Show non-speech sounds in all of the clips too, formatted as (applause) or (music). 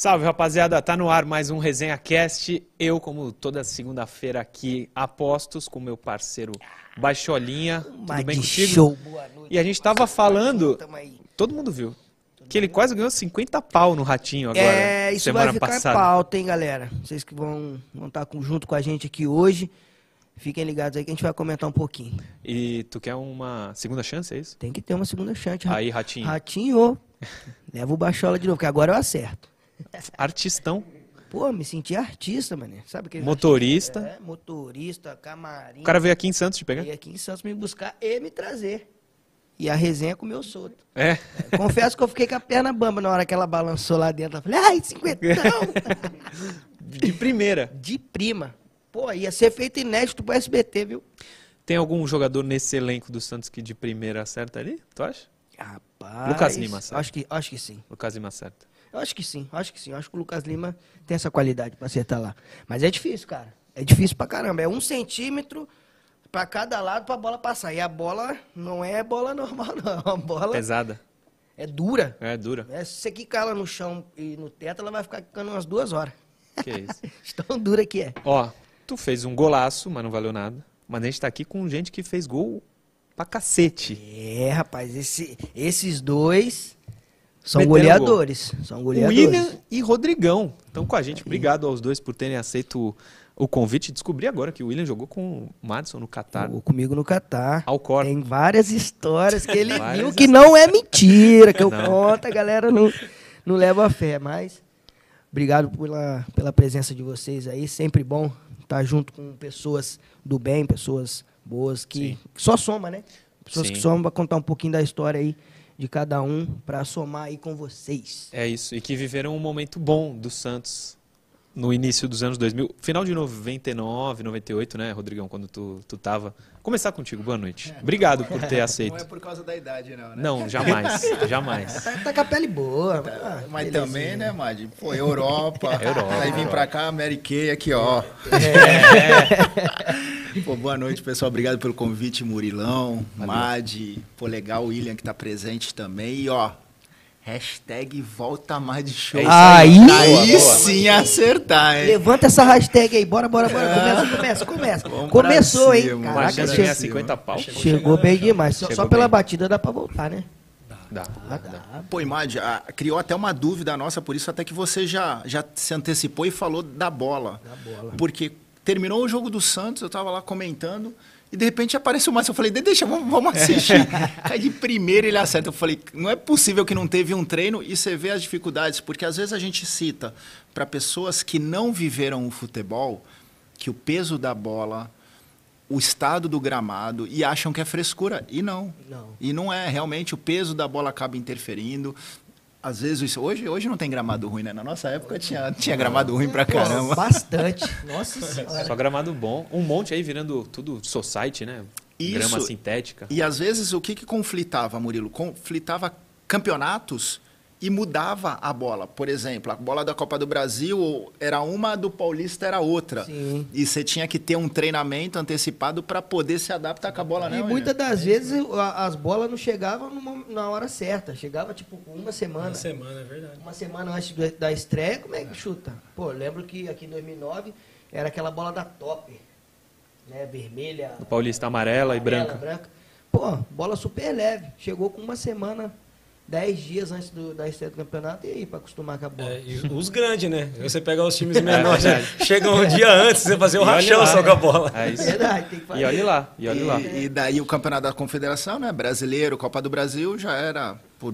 Salve, rapaziada. Tá no ar mais um Resenha Cast. Eu, como toda segunda-feira aqui, apostos com meu parceiro Baixolinha. Tudo bem contigo? show. E a gente tava falando, todo mundo viu, que ele quase ganhou 50 pau no Ratinho agora, É, isso semana vai ficar passada. pauta, hein, galera? Vocês que vão estar com- junto com a gente aqui hoje, fiquem ligados aí que a gente vai comentar um pouquinho. E tu quer uma segunda chance, é isso? Tem que ter uma segunda chance. Aí, Ratinho. Ratinho, leva o baixola de novo, que agora eu acerto. Artistão, Pô, me senti artista, mané. Sabe aquele Motorista. É, motorista, camarim. o cara veio aqui em Santos te pegar? veio aqui em Santos me buscar e me trazer. E a resenha comeu solto. É. Confesso que eu fiquei com a perna bamba na hora que ela balançou lá dentro. Eu falei, ai, cinquentão! (laughs) De primeira. De prima. Pô, ia ser feito inédito pro SBT, viu? Tem algum jogador nesse elenco do Santos que de primeira acerta ali? Tu acha? Rapaz. Lucas Lima, sabe? Acho que, acho que sim. Lucas Lima acerta. Eu acho que sim, acho que sim. Eu acho que o Lucas Lima tem essa qualidade pra acertar lá. Mas é difícil, cara. É difícil pra caramba. É um centímetro pra cada lado pra bola passar. E a bola não é bola (laughs) normal, não. A bola Pesada. é dura. É, dura. É, se você quicar ela no chão e no teto, ela vai ficar quicando umas duas horas. Que isso. (laughs) Tão dura que é. Ó, tu fez um golaço, mas não valeu nada. Mas a gente tá aqui com gente que fez gol pra cacete. É, rapaz, esse- esses dois são goleadores. São goleadores. William e Rodrigão estão com a gente. Obrigado aos dois por terem aceito o convite. Descobri agora que o William jogou com o Madison no Catar. Jogou comigo no Catar. Alcor. Tem várias histórias que ele (laughs) viu que não é mentira, que eu (laughs) Não. conto, a galera não, não leva a fé. Mas obrigado pela, pela presença de vocês aí. Sempre bom estar junto com pessoas do bem, pessoas boas, que, Sim. só soma, né? Pessoas Sim. que somam para contar um pouquinho da história aí de cada um, para somar aí com vocês. É isso. E que viveram um momento bom do Santos no início dos anos 2000. Final de 99, 98, né, Rodrigão? Quando tu, tu tava. Começar contigo. Boa noite. Obrigado por ter (laughs) Não é aceito. por causa da idade, não, né? Não, jamais. (laughs) Jamais. Tá, tá com a pele boa. ah, Mas belezinha. também, né, Madi? Pô, Europa. Europa. Aí vim pra cá, Mary Kay aqui, ó. É. (laughs) Pô, boa noite, pessoal. Obrigado pelo convite, Murilão, Madi. Pô, legal, o William que tá presente também. E, ó, hashtag volta mais de show. É isso aí. Aí Boa, boa. sim acertar, hein? Levanta essa hashtag aí, bora, bora, bora. Começa, começa, começa. Vamos Começou, hein? Caraca, chance de che- ganhar 50 pau. chegou bem demais. Só, Chegou só pela bem. batida dá pra voltar, né? Dá. Ah, dá. Pô, Imad, ah, criou até uma dúvida nossa, por isso até que você já, já se antecipou e falou da bola. Da bola. Porque terminou o jogo do Santos, eu tava lá comentando, e de repente apareceu o Márcio. Eu falei, "De- deixa, vamos, vamos assistir. (laughs) Cai de primeira ele acerta. Eu falei, não é possível que não teve um treino e você vê as dificuldades, porque às vezes a gente cita para pessoas que não viveram o futebol que o peso da bola, o estado do gramado, e acham que é frescura. E não. Não. E não é, realmente o peso da bola acaba interferindo. Às vezes, isso, hoje, hoje não tem gramado ruim, né? Na nossa época tinha, tinha gramado ruim pra caramba. Bastante. (laughs) Nossa senhora. Só gramado bom. Um monte aí virando tudo society, né? Isso. Grama sintética. E às vezes o que, que conflitava, Murilo? Conflitava campeonatos e mudava a bola. Por exemplo, a bola da Copa do Brasil era uma, a do Paulista era outra. Sim. E você tinha que ter um treinamento antecipado para poder se adaptar com a bola, né? E muitas das vezes a- as bolas não chegavam mom- na hora certa. Chegava tipo uma semana. Uma semana, é verdade. Uma semana antes do- da estreia, como é que chuta? Pô, eu lembro que aqui em 2009 era aquela bola da top. Né? Vermelha. O Paulista amarela e amarela, branca. Pô, bola super leve. Chegou com uma semana, dez dias antes do- da estreia do campeonato. E aí, pra acostumar com a bola? É, e os grandes, né? Você pega os times (laughs) menores, É chegam um dia antes, você fazer o olha rachão lá, só com a bola. É isso. Verdade, tem que fazer. E olhe lá, e olhe lá. E, daí o campeonato da confederação, né? Brasileiro, Copa do Brasil, já era por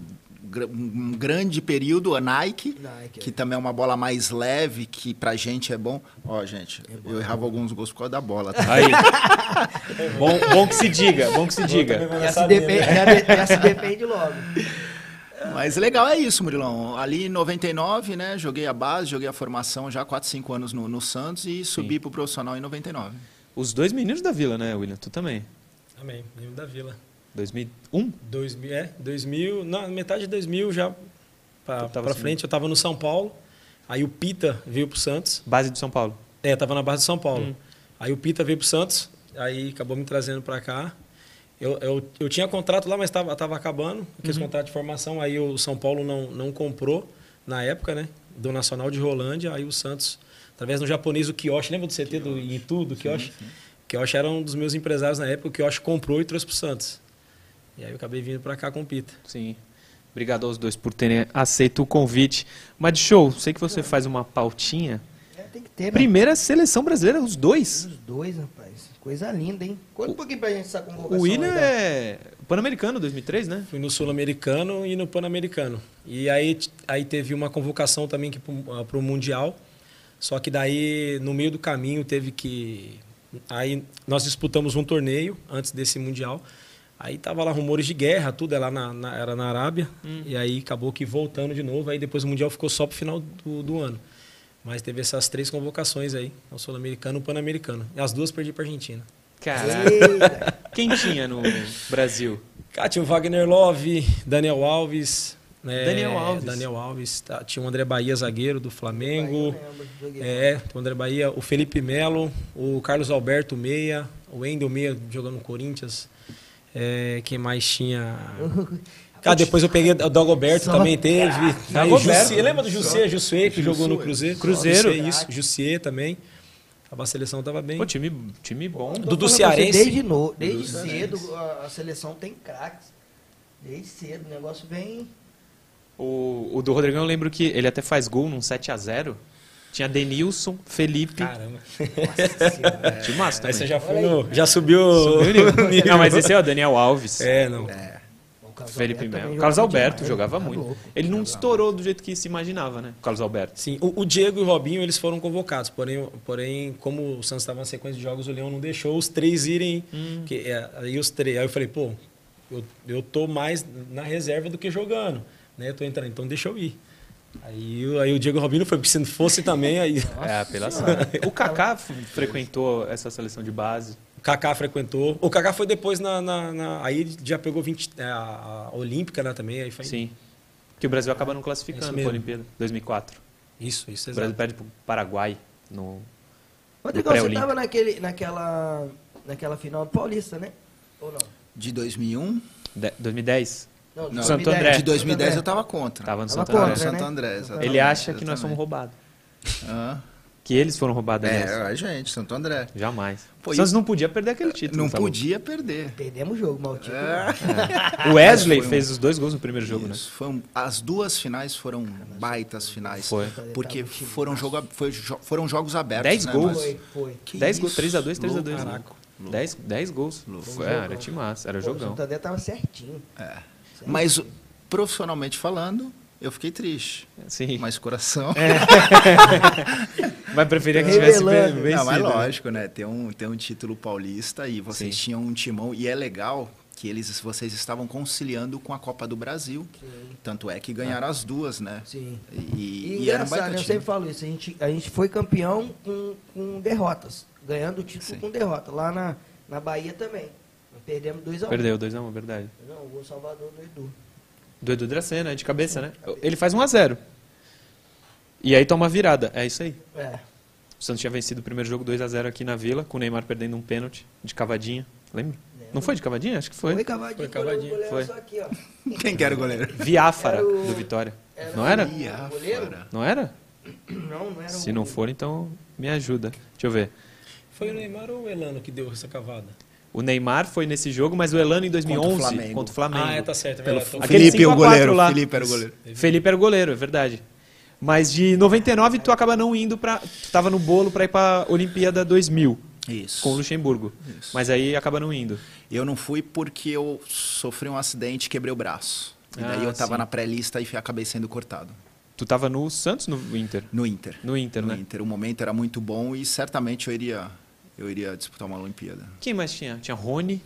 um grande período a Nike, Nike, que é. também é uma bola mais leve, que pra gente é bom. Ó, gente, eu errava alguns gols por causa da bola. tá? Aí. (laughs) bom, bom que se diga, bom que se diga. Já se, depende, já de- já se depende logo. Mas legal é isso, Murilão. Ali em 99, né? Joguei a base, joguei a formação já 4, 5 anos no, no Santos e subi pro profissional em 99. Os dois meninos da vila, né, William? Tu também. Amém. Menino da Vila. 2001? 2000, é, 2000, na metade de 2000 já pra assim. frente, eu tava no São Paulo. Aí o Pita veio pro Santos. Base do São Paulo. É, tava na base de São Paulo. Hum. Aí o Pita veio pro Santos, aí acabou me trazendo pra cá. Eu, eu, eu tinha contrato lá, mas estava tava acabando, aqueles contratos de formação. Aí o São Paulo não, não comprou na época, né? do Nacional de Rolândia, aí o Santos, através do japonês, o Kiyoshi, lembra do CT do Itu, do Kiyoshi? O Kiyoshi era um dos meus empresários na época, o Kiyoshi comprou e trouxe pro Santos. E aí eu acabei vindo para cá com o Pita. Sim. Obrigado aos dois por terem aceito o convite. Mas de show, sei que você faz uma pautinha. É, tem que ter, né? Primeira seleção brasileira, os dois. Os dois, rapaz. Coisa linda, hein? Conta um pouquinho pra gente essa convocação. O William aí, da- é Pan-Americano 2003, né? Fui no Sul-Americano e no Pan-Americano. E aí, aí teve uma convocação também para o Mundial. Só que daí, no meio do caminho, teve que. Aí nós disputamos um torneio antes desse Mundial. Aí tava lá rumores de guerra, tudo é lá na, na- era na Arábia. E aí acabou que voltando de novo. Aí depois o Mundial ficou só pro final do, do ano. Mas teve essas três convocações aí: o Sul-Americano e o Pan-Americano. E as duas perdi para Argentina. Caraca. Eita. Quem tinha no Brasil? Cara, tinha o Wagner Love, Daniel Alves. né, Daniel Alves. Daniel Alves. tá, Tinha o André Bahia, zagueiro do Flamengo. Joguei. É, o André Bahia, o Felipe Melo, o Carlos Alberto Meia, o Wendel Meia jogando no Corinthians. É, quem mais tinha? (laughs) Cara, depois eu peguei o Dagoberto também teve. Aí, Dagoberto. Jussier, lembra do Jussier? Jussier, que jogou no Cruzeiro. Cruzeiro. Jussier, isso, Jussier também. A seleção tava bem. Pô, time, time bom. Pra você, Cearense. Desde, no, desde Dudu cedo a, a seleção tem craques. Desde cedo, o negócio vem. O, o do Rodrigão eu lembro que ele até faz gol num 7x0. Tinha Denilson, Felipe. Caramba. (laughs) Nossa senhora. Time massa Aí também. você já, foi no, já subiu. Subiu o (laughs) nível. Não, mas esse é o Daniel Alves. É, não. O Carlos Felipe Alberto Melo. Carlos jogava Alberto demais, jogava tá muito. louco. Ele não estourou do jeito que se imaginava, né? O Carlos Alberto. Sim, o, o Diego e o Robinho eles foram convocados, porém, porém como o Santos estava na sequência de jogos, o Leão não deixou os três irem. Que, é, aí os três, aí eu falei, pô, eu, eu tô mais na reserva do que jogando, né? Eu tô entrando, então deixa eu ir. Aí, o- aí o Diego e o Robinho foi, porque se não fosse também, aí É, apelação. O Kaká frequentou essa seleção de base. O Kaká frequentou. O Kaká foi depois na, na- na- aí já pegou 20, é, a, a Olímpica, né, também, aí foi Sim. Que o Brasil acaba não classificando mesmo. para a Olimpíada. 2004. Isso, isso, O Brasil exato. perde pro Paraguai no... Rodrigão, você pré-olímpico. tava naquele, naquela, naquela final Paulista, né? Ou não? De 2001? de- 2010. Não, Não, Santo André. De 2010 eu tava contra. Tava no Tava Santo contra, André. Santo né? André, exatamente. Ele acha que nós somos roubados. Hã? Que eles foram roubados, É, a gente, Santo André. Jamais. Pô, e- Santos não podia perder aquele título. Não tá podia perder. Perdemos o jogo, maldito. É. O Wesley um- fez os dois gols no primeiro jogo, né? Isso, foi um- as duas finais foram baitas finais. Foi. Porque foram, jogo, foi jo- foram jogos abertos. Dez né, gols. Foi, foi. Que 10 gols, isso? 3x2, 3x2. Louco, né? caraca. 10, 10 gols. Foi, é, era time massa, era Pô, O jogão. Santander tava certinho. É. Mas profissionalmente falando, eu fiquei triste. Sim. Mas coração. (laughs) Mas preferia que tivesse vencido. Não, mas né? lógico, né? Tem um, tem um título paulista e vocês Sim. tinham um timão. E é legal que eles, vocês estavam conciliando com a Copa do Brasil. Tanto é que ganharam as duas, né? Sim. E, E, e era um engraçado, baita né? eu sempre falo isso. A gente, a gente foi campeão com, com derrotas. Ganhando o título Sim. com derrota. Lá na, na Bahia também. Perdemos 2x1. Perdeu 2x1, verdade. Não, o gol Salvador do Edu. Do Edu Dracena, de cabeça, né? Ele faz 1x0. E aí toma virada. É isso aí. É. O Santos tinha vencido o primeiro jogo 2x0 aqui na Vila, com o Neymar perdendo um pênalti de cavadinha. Lembra? Não foi de cavadinha? Acho que foi. Foi cavadinho. Foi cavadinho, goleiro foi. Só aqui, ó. Quem que era o goleiro? Viáfara, Era o- do Vitória. era Não era? goleiro? Não era? Não, não era Se não for, então me ajuda. Deixa eu ver. Foi o Neymar ou o Elano que deu essa cavada? O Neymar foi nesse jogo, mas o Elano em 2011 Contra o Flamengo. contra o Flamengo. Ah, é, tá certo. É Pelo. Aquele Felipe, 5 a o 4 goleiro. lá. Felipe era o goleiro. Felipe era o goleiro, é verdade. Mas de 99 tu acaba não indo pra. Tu tava no bolo pra ir pra Olimpíada 2000 Isso. com o Luxemburgo. Isso. Mas aí acaba não indo. Eu não fui porque eu sofri um acidente e quebrei o braço. E daí Ah, eu tava sim. na pré-lista e acabei sendo cortado. Tu tava no Santos no Inter? No Inter. No Inter, no né? Inter. O momento era muito bom e certamente eu iria, eu iria disputar uma Olimpíada. Quem mais tinha? Tinha Rony,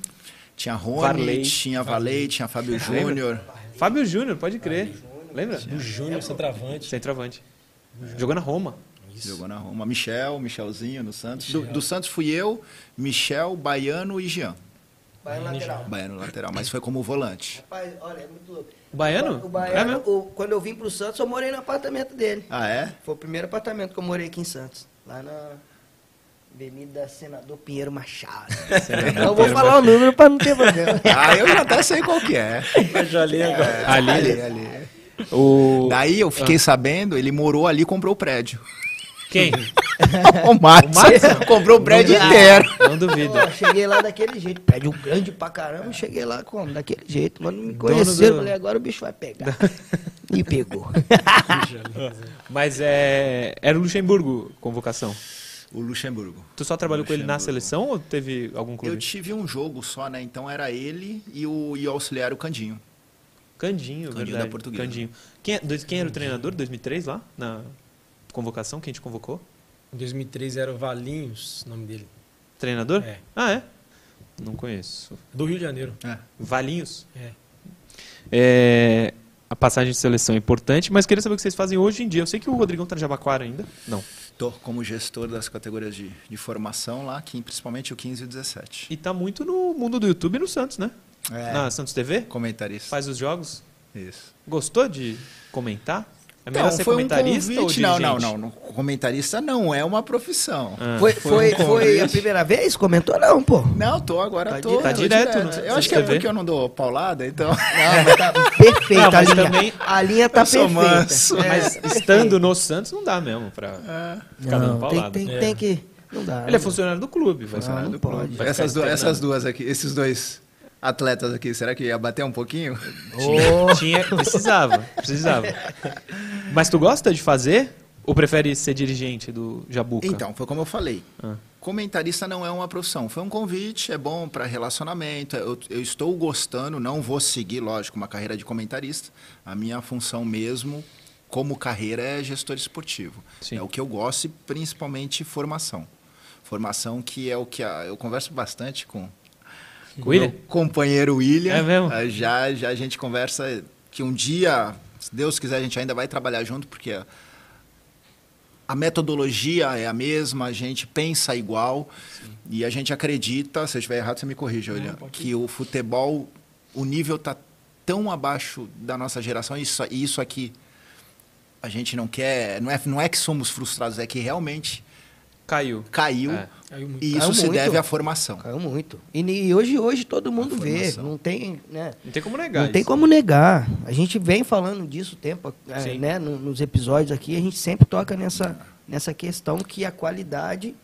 Tinha Rony, Varley. tinha Varley, tinha Fábio? Júnior. Fábio Júnior, pode crer. Lembra? O Júnior, centroavante. Centroavante. Jogou na Roma. Jogou na Roma. Michel, Michelzinho no Santos. Do, do Santos fui eu, Michel, Baiano e Jean. Vai no lateral. Baiano lateral, mas foi como volante. Rapaz, olha, é muito louco. O Baiano? O É Baiano, mesmo? o- quando eu vim pro Santos, eu morei no apartamento dele. Ah, é? Foi o primeiro apartamento que eu morei aqui em Santos. Lá na Avenida Senador Pinheiro Machado. Senador eu vou Pinheiro falar o número pra não ter problema. Ah, eu já até sei qual que é. Eu já li agora. Ali, ali, ali. O... Daí eu fiquei sabendo, ele morou ali e comprou o prédio. Quem? (laughs) o Márcio comprou o prédio Não, inteiro. Não duvido. Pô, cheguei lá daquele jeito. Prédio grande pra caramba, cheguei lá como? Daquele jeito. Quando me conheceram, do- falei, agora o bicho vai pegar. (laughs) E pegou. (laughs) Mas é... era o Luxemburgo convocação. O Luxemburgo. Tu só trabalhou com ele na seleção ou teve algum Eu clube? tive um jogo só, né? Então era ele e o, e o auxiliar, o Candinho. Candinho, Candinho verdade. da Portuguesa. Candinho. Quem, é- dois- quem era o treinador 2003 lá? Na convocação? Quem te convocou? Em 2003 era o Valinhos, o nome dele. Treinador? É. Ah, é? Não conheço. Do Rio de Janeiro. É. Valinhos? É. É, a passagem de seleção é importante, mas queria saber o que vocês fazem hoje em dia. Eu sei que o Rodrigão tá no Jabaquara ainda. Não. Tô como gestor das categorias de, de formação lá, que, principalmente o 15 e o 17. E tá muito no mundo do YouTube e no Santos, né? É, Na Santos TV? comentarista. Faz os jogos. Isso. Gostou de comentar? É melhor Não, ser foi um comentarista ou convite. Não, não, não. Comentarista não é uma profissão. Ah. Foi, foi, um foi a primeira vez? Comentou não, pô. Não, tô agora, Tá tô. direto. Tá tô direto no Eu Santos acho que é porque eu não dou paulada, então. (laughs) Não, mas tá perfeita Não, a mas linha. também- A linha tá Eu sou perfeita. manso. É. Mas estando no Santos não dá mesmo pra ficar dando Não, tem, paulada. tem, É. tem que... Não dá. Ele é funcionário do clube, vai. Ah, não do pode. clube. Essas, ficar duas aqui, esses dois atletas aqui, será que ia bater um pouquinho? Ô, Tinha, precisava, precisava. Mas tu gosta de fazer ou prefere ser dirigente do Jabuca? Então, foi como eu falei. Ah. Comentarista não é uma profissão. Foi um convite, é bom para relacionamento. Eu, eu estou gostando, não vou seguir, lógico, uma carreira de comentarista. A minha função mesmo, como carreira, é gestor esportivo. Sim. É o que eu gosto e principalmente formação. Formação que é o que a- eu converso bastante com Com o William? meu companheiro William. É mesmo? Já, já a gente conversa que um dia, se Deus quiser, a gente ainda vai trabalhar junto, porque a, metodologia é a mesma, a gente pensa igual e a gente acredita, se eu estiver errado, você me corrige, William, pode que o futebol, o nível está tão abaixo da nossa geração, e isso, isso aqui a gente não quer, não é, não é que somos frustrados, é que realmente Caiu. caiu É. Caiu muito. e isso Caiu se muito. deve à formação. Caiu muito. E ni- hoje, hoje todo mundo vê. Não tem, né? Não tem como negar Não tem isso. como negar. A gente vem falando disso o tempo, é, né? no- nos episódios aqui, a gente sempre toca nessa, nessa questão que a qualidade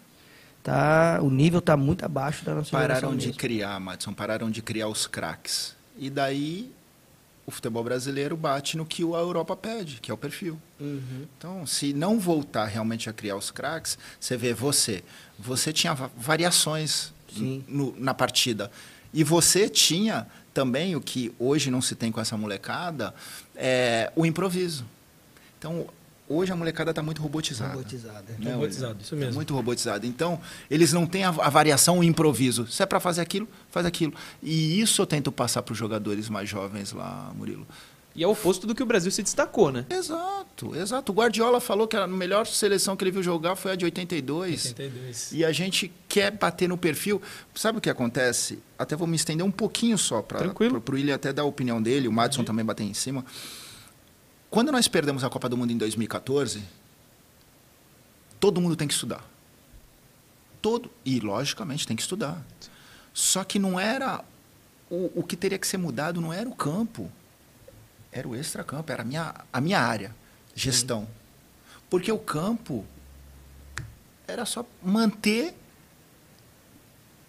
tá, o nível tá muito abaixo da nossa Pararam geração de mesmo. criar, Madison, pararam de criar os craques. E daí o futebol brasileiro bate no que a Europa pede, que é o perfil. Uhum. Então, se não voltar realmente a criar os craques, você vê você, você tinha va- variações no- na partida. E você tinha também o que hoje não se tem com essa molecada, é o improviso. Então, hoje a molecada está muito robotizada. Robotizada. né, Robotizado, isso mesmo. Muito robotizado. Então, eles não têm a, a variação, o improviso. Se é para fazer aquilo, faz aquilo. E isso eu tento passar para os jogadores mais jovens lá, Murilo. E é o oposto do que o Brasil se destacou, né? Exato, exato. O Guardiola falou que a melhor seleção que ele viu jogar foi a de 82. 82. E a gente quer bater no perfil. Sabe o que acontece? Até vou me estender um pouquinho só para o William até dar a opinião dele, o Madison também bater em cima. Quando nós perdemos a Copa do Mundo em 2014, todo mundo tem que estudar. Todo, e logicamente tem que estudar. Só que não era o, o que teria que ser mudado não era o campo, era o extracampo, era a minha, a minha área, gestão. Porque o campo era só manter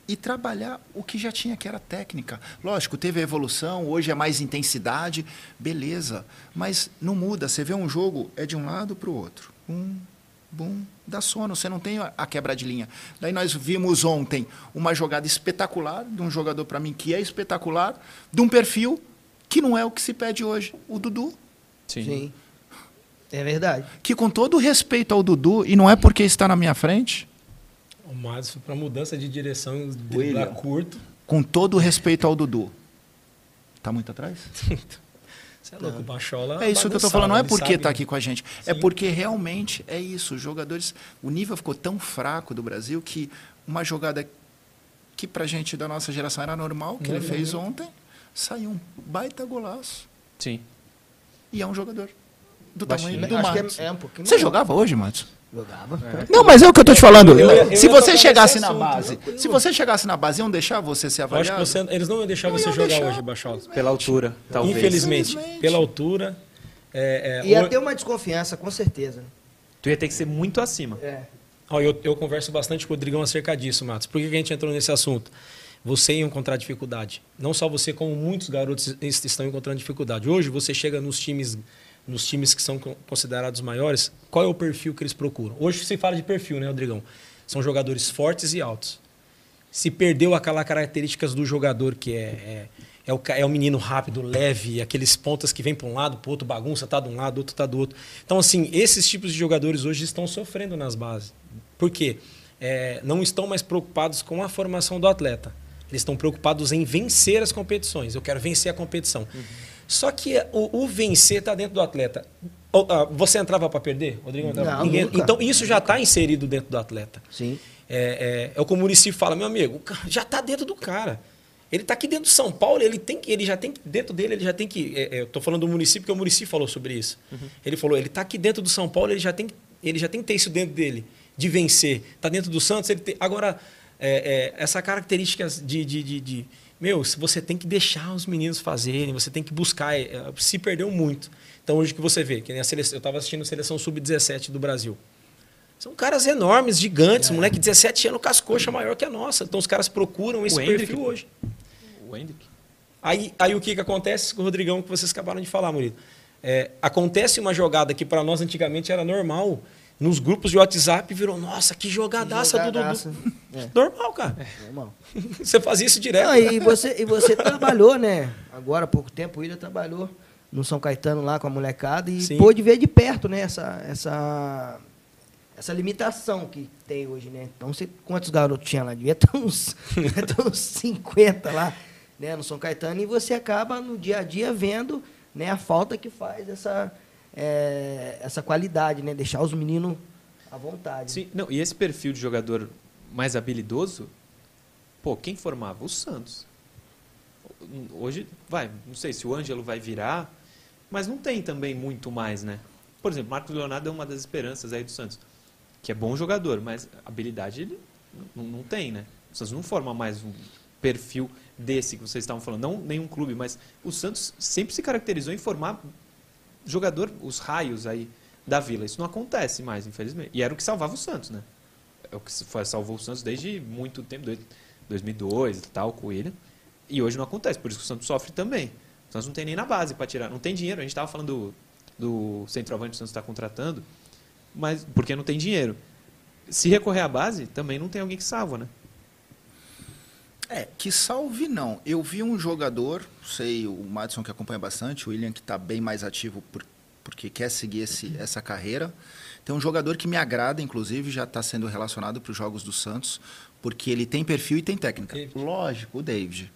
e trabalhar o que já tinha, que era técnica. Lógico, teve a evolução, hoje é mais intensidade, beleza. Mas não muda. Você vê um jogo, é de um lado para o outro. Um, bum, dá sono. Você não tem a a quebra de linha. Daí nós vimos ontem uma jogada espetacular de um jogador, para mim, que é espetacular, de um perfil que não é o que se pede hoje, o Dudu. Sim. É verdade. Que com todo respeito ao Dudu, e não é porque está na minha frente, O Madison para mudança de direção, driblar curto. com todo respeito ao Dudu. Tá muito atrás? (laughs) Você é louco, o Bachola. É isso que eu tô bagunçava, falando, não é porque sabe. está aqui com a gente. É Sim. porque realmente é isso. Os jogadores. O nível ficou tão fraco do Brasil que uma jogada que pra gente da nossa geração era normal, que ele Normal. fez ontem, saiu um baita golaço. Sim. E é um jogador do tamanho do que Matos. é, é um pouquinho Você jogava hoje, Matos? Jogava. Não, mas é o que eu tô te falando. Eu eu se você chegasse na base, se você chegasse na base, iam deixar você ser Eu acho que você, eles não iam deixar Não você iam jogar deixar. hoje, Bachola. Pela altura, talvez. Infelizmente, Infelizmente. pela altura. É, é, Ia o- ter uma desconfiança, com certeza. Tu ia ter que ser muito acima. É. Ó, eu, eu converso bastante com o Rodrigão acerca disso, Matos. Por que a gente entrou nesse assunto? Você ia encontrar dificuldade. Não só você, como muitos garotos es- estão encontrando dificuldade. Hoje você chega nos times, nos times que são con- considerados maiores, qual é o perfil que eles procuram? Hoje se fala de perfil, né, Rodrigão? São jogadores fortes e altos. Se perdeu aquelas características do jogador que é, é, é o, é o menino rápido, leve, aqueles pontas que vem para um lado, para outro, bagunça, tá de um lado, outro tá do outro. Então, assim, esses tipos de jogadores hoje estão sofrendo nas bases. Por quê? É, não estão mais preocupados com a formação do atleta. Eles estão preocupados em vencer as competições. Eu quero vencer a competição. Só que o, o vencer está dentro do atleta. Ah, Você entrava para perder, Rodrigo? Não, Ninguém- nunca. Então, isso já está inserido dentro do atleta. Sim. É, é, é o que o Murici fala, meu amigo, já está dentro do cara. Ele está aqui dentro do São Paulo, ele tem que, ele já tem que, dentro dele, ele já tem que. é, é, eu estou falando do município porque o Murici falou sobre isso. Ele falou, ele está aqui dentro do São Paulo, ele já tem, que- ele já tem que ter isso dentro dele, de vencer. Está dentro do Santos, ele tem. Agora, é, é, essa característica de, de, de, de- Meu, você tem que deixar os meninos fazerem, você tem que buscar. é, é, se perdeu muito. Então, hoje que você vê, que nem a seleção, eu estava assistindo a seleção sub-17 do Brasil. São caras enormes, gigantes, moleque de 17 anos, cascoxa maior que a nossa. Então os caras procuram esse O Hendrick, perfil pô. hoje. O Hendrick. Aí, aí o que, que acontece com o Rodrigão que vocês acabaram de falar, Murilo? É, acontece uma jogada que para nós antigamente era normal. Nos grupos de WhatsApp virou, nossa, que jogadaça, do Jogadaça. Dudu. (laughs) É. Normal, cara. Normal. (laughs) Você fazia isso direto. Não, e, você, e você trabalhou, né? Agora há pouco tempo o trabalhou no São Caetano lá com a molecada e Sim. pôde ver de perto, né? Essa, essa, essa limitação que tem hoje, né? Então, você, quantos garotos tinha lá? Devia ter uns, (laughs) uns 50 lá, né? No São Caetano. E você acaba no dia a dia vendo né, a falta que faz essa, é, essa qualidade, né? Deixar os meninos à vontade. Sim, não, e esse perfil de jogador mais habilidoso, pô, quem formava? O Santos. Hoje, vai, não sei se o Ângelo vai virar, mas não tem também muito mais, né? Por exemplo, Marcos Leonardo é uma das esperanças aí do Santos, que é bom jogador, mas habilidade ele não, não tem, né? O Santos não forma mais um perfil desse que vocês estavam falando, não nenhum clube, mas o Santos sempre se caracterizou em formar jogador, os raios aí da Vila. Isso não acontece mais, infelizmente. E era o que salvava o Santos, né? É o que salvou o Santos desde muito tempo, dois- 2002 e tal, com o William. E hoje não acontece, por isso que o Santos sofre também. O Santos não tem nem na base para tirar, não tem dinheiro. A gente estava falando do, do centroavante que o Santos está contratando, mas porque não tem dinheiro. Se recorrer à base, também não tem alguém que salva, né? É, que salve não. Eu vi um jogador, sei, o Madison que acompanha bastante, o William que está bem mais ativo por- porque quer seguir esse, essa carreira. Tem um jogador que me agrada, inclusive, já está sendo relacionado para os Jogos do Santos, porque ele tem perfil e tem técnica. David. Lógico, o David.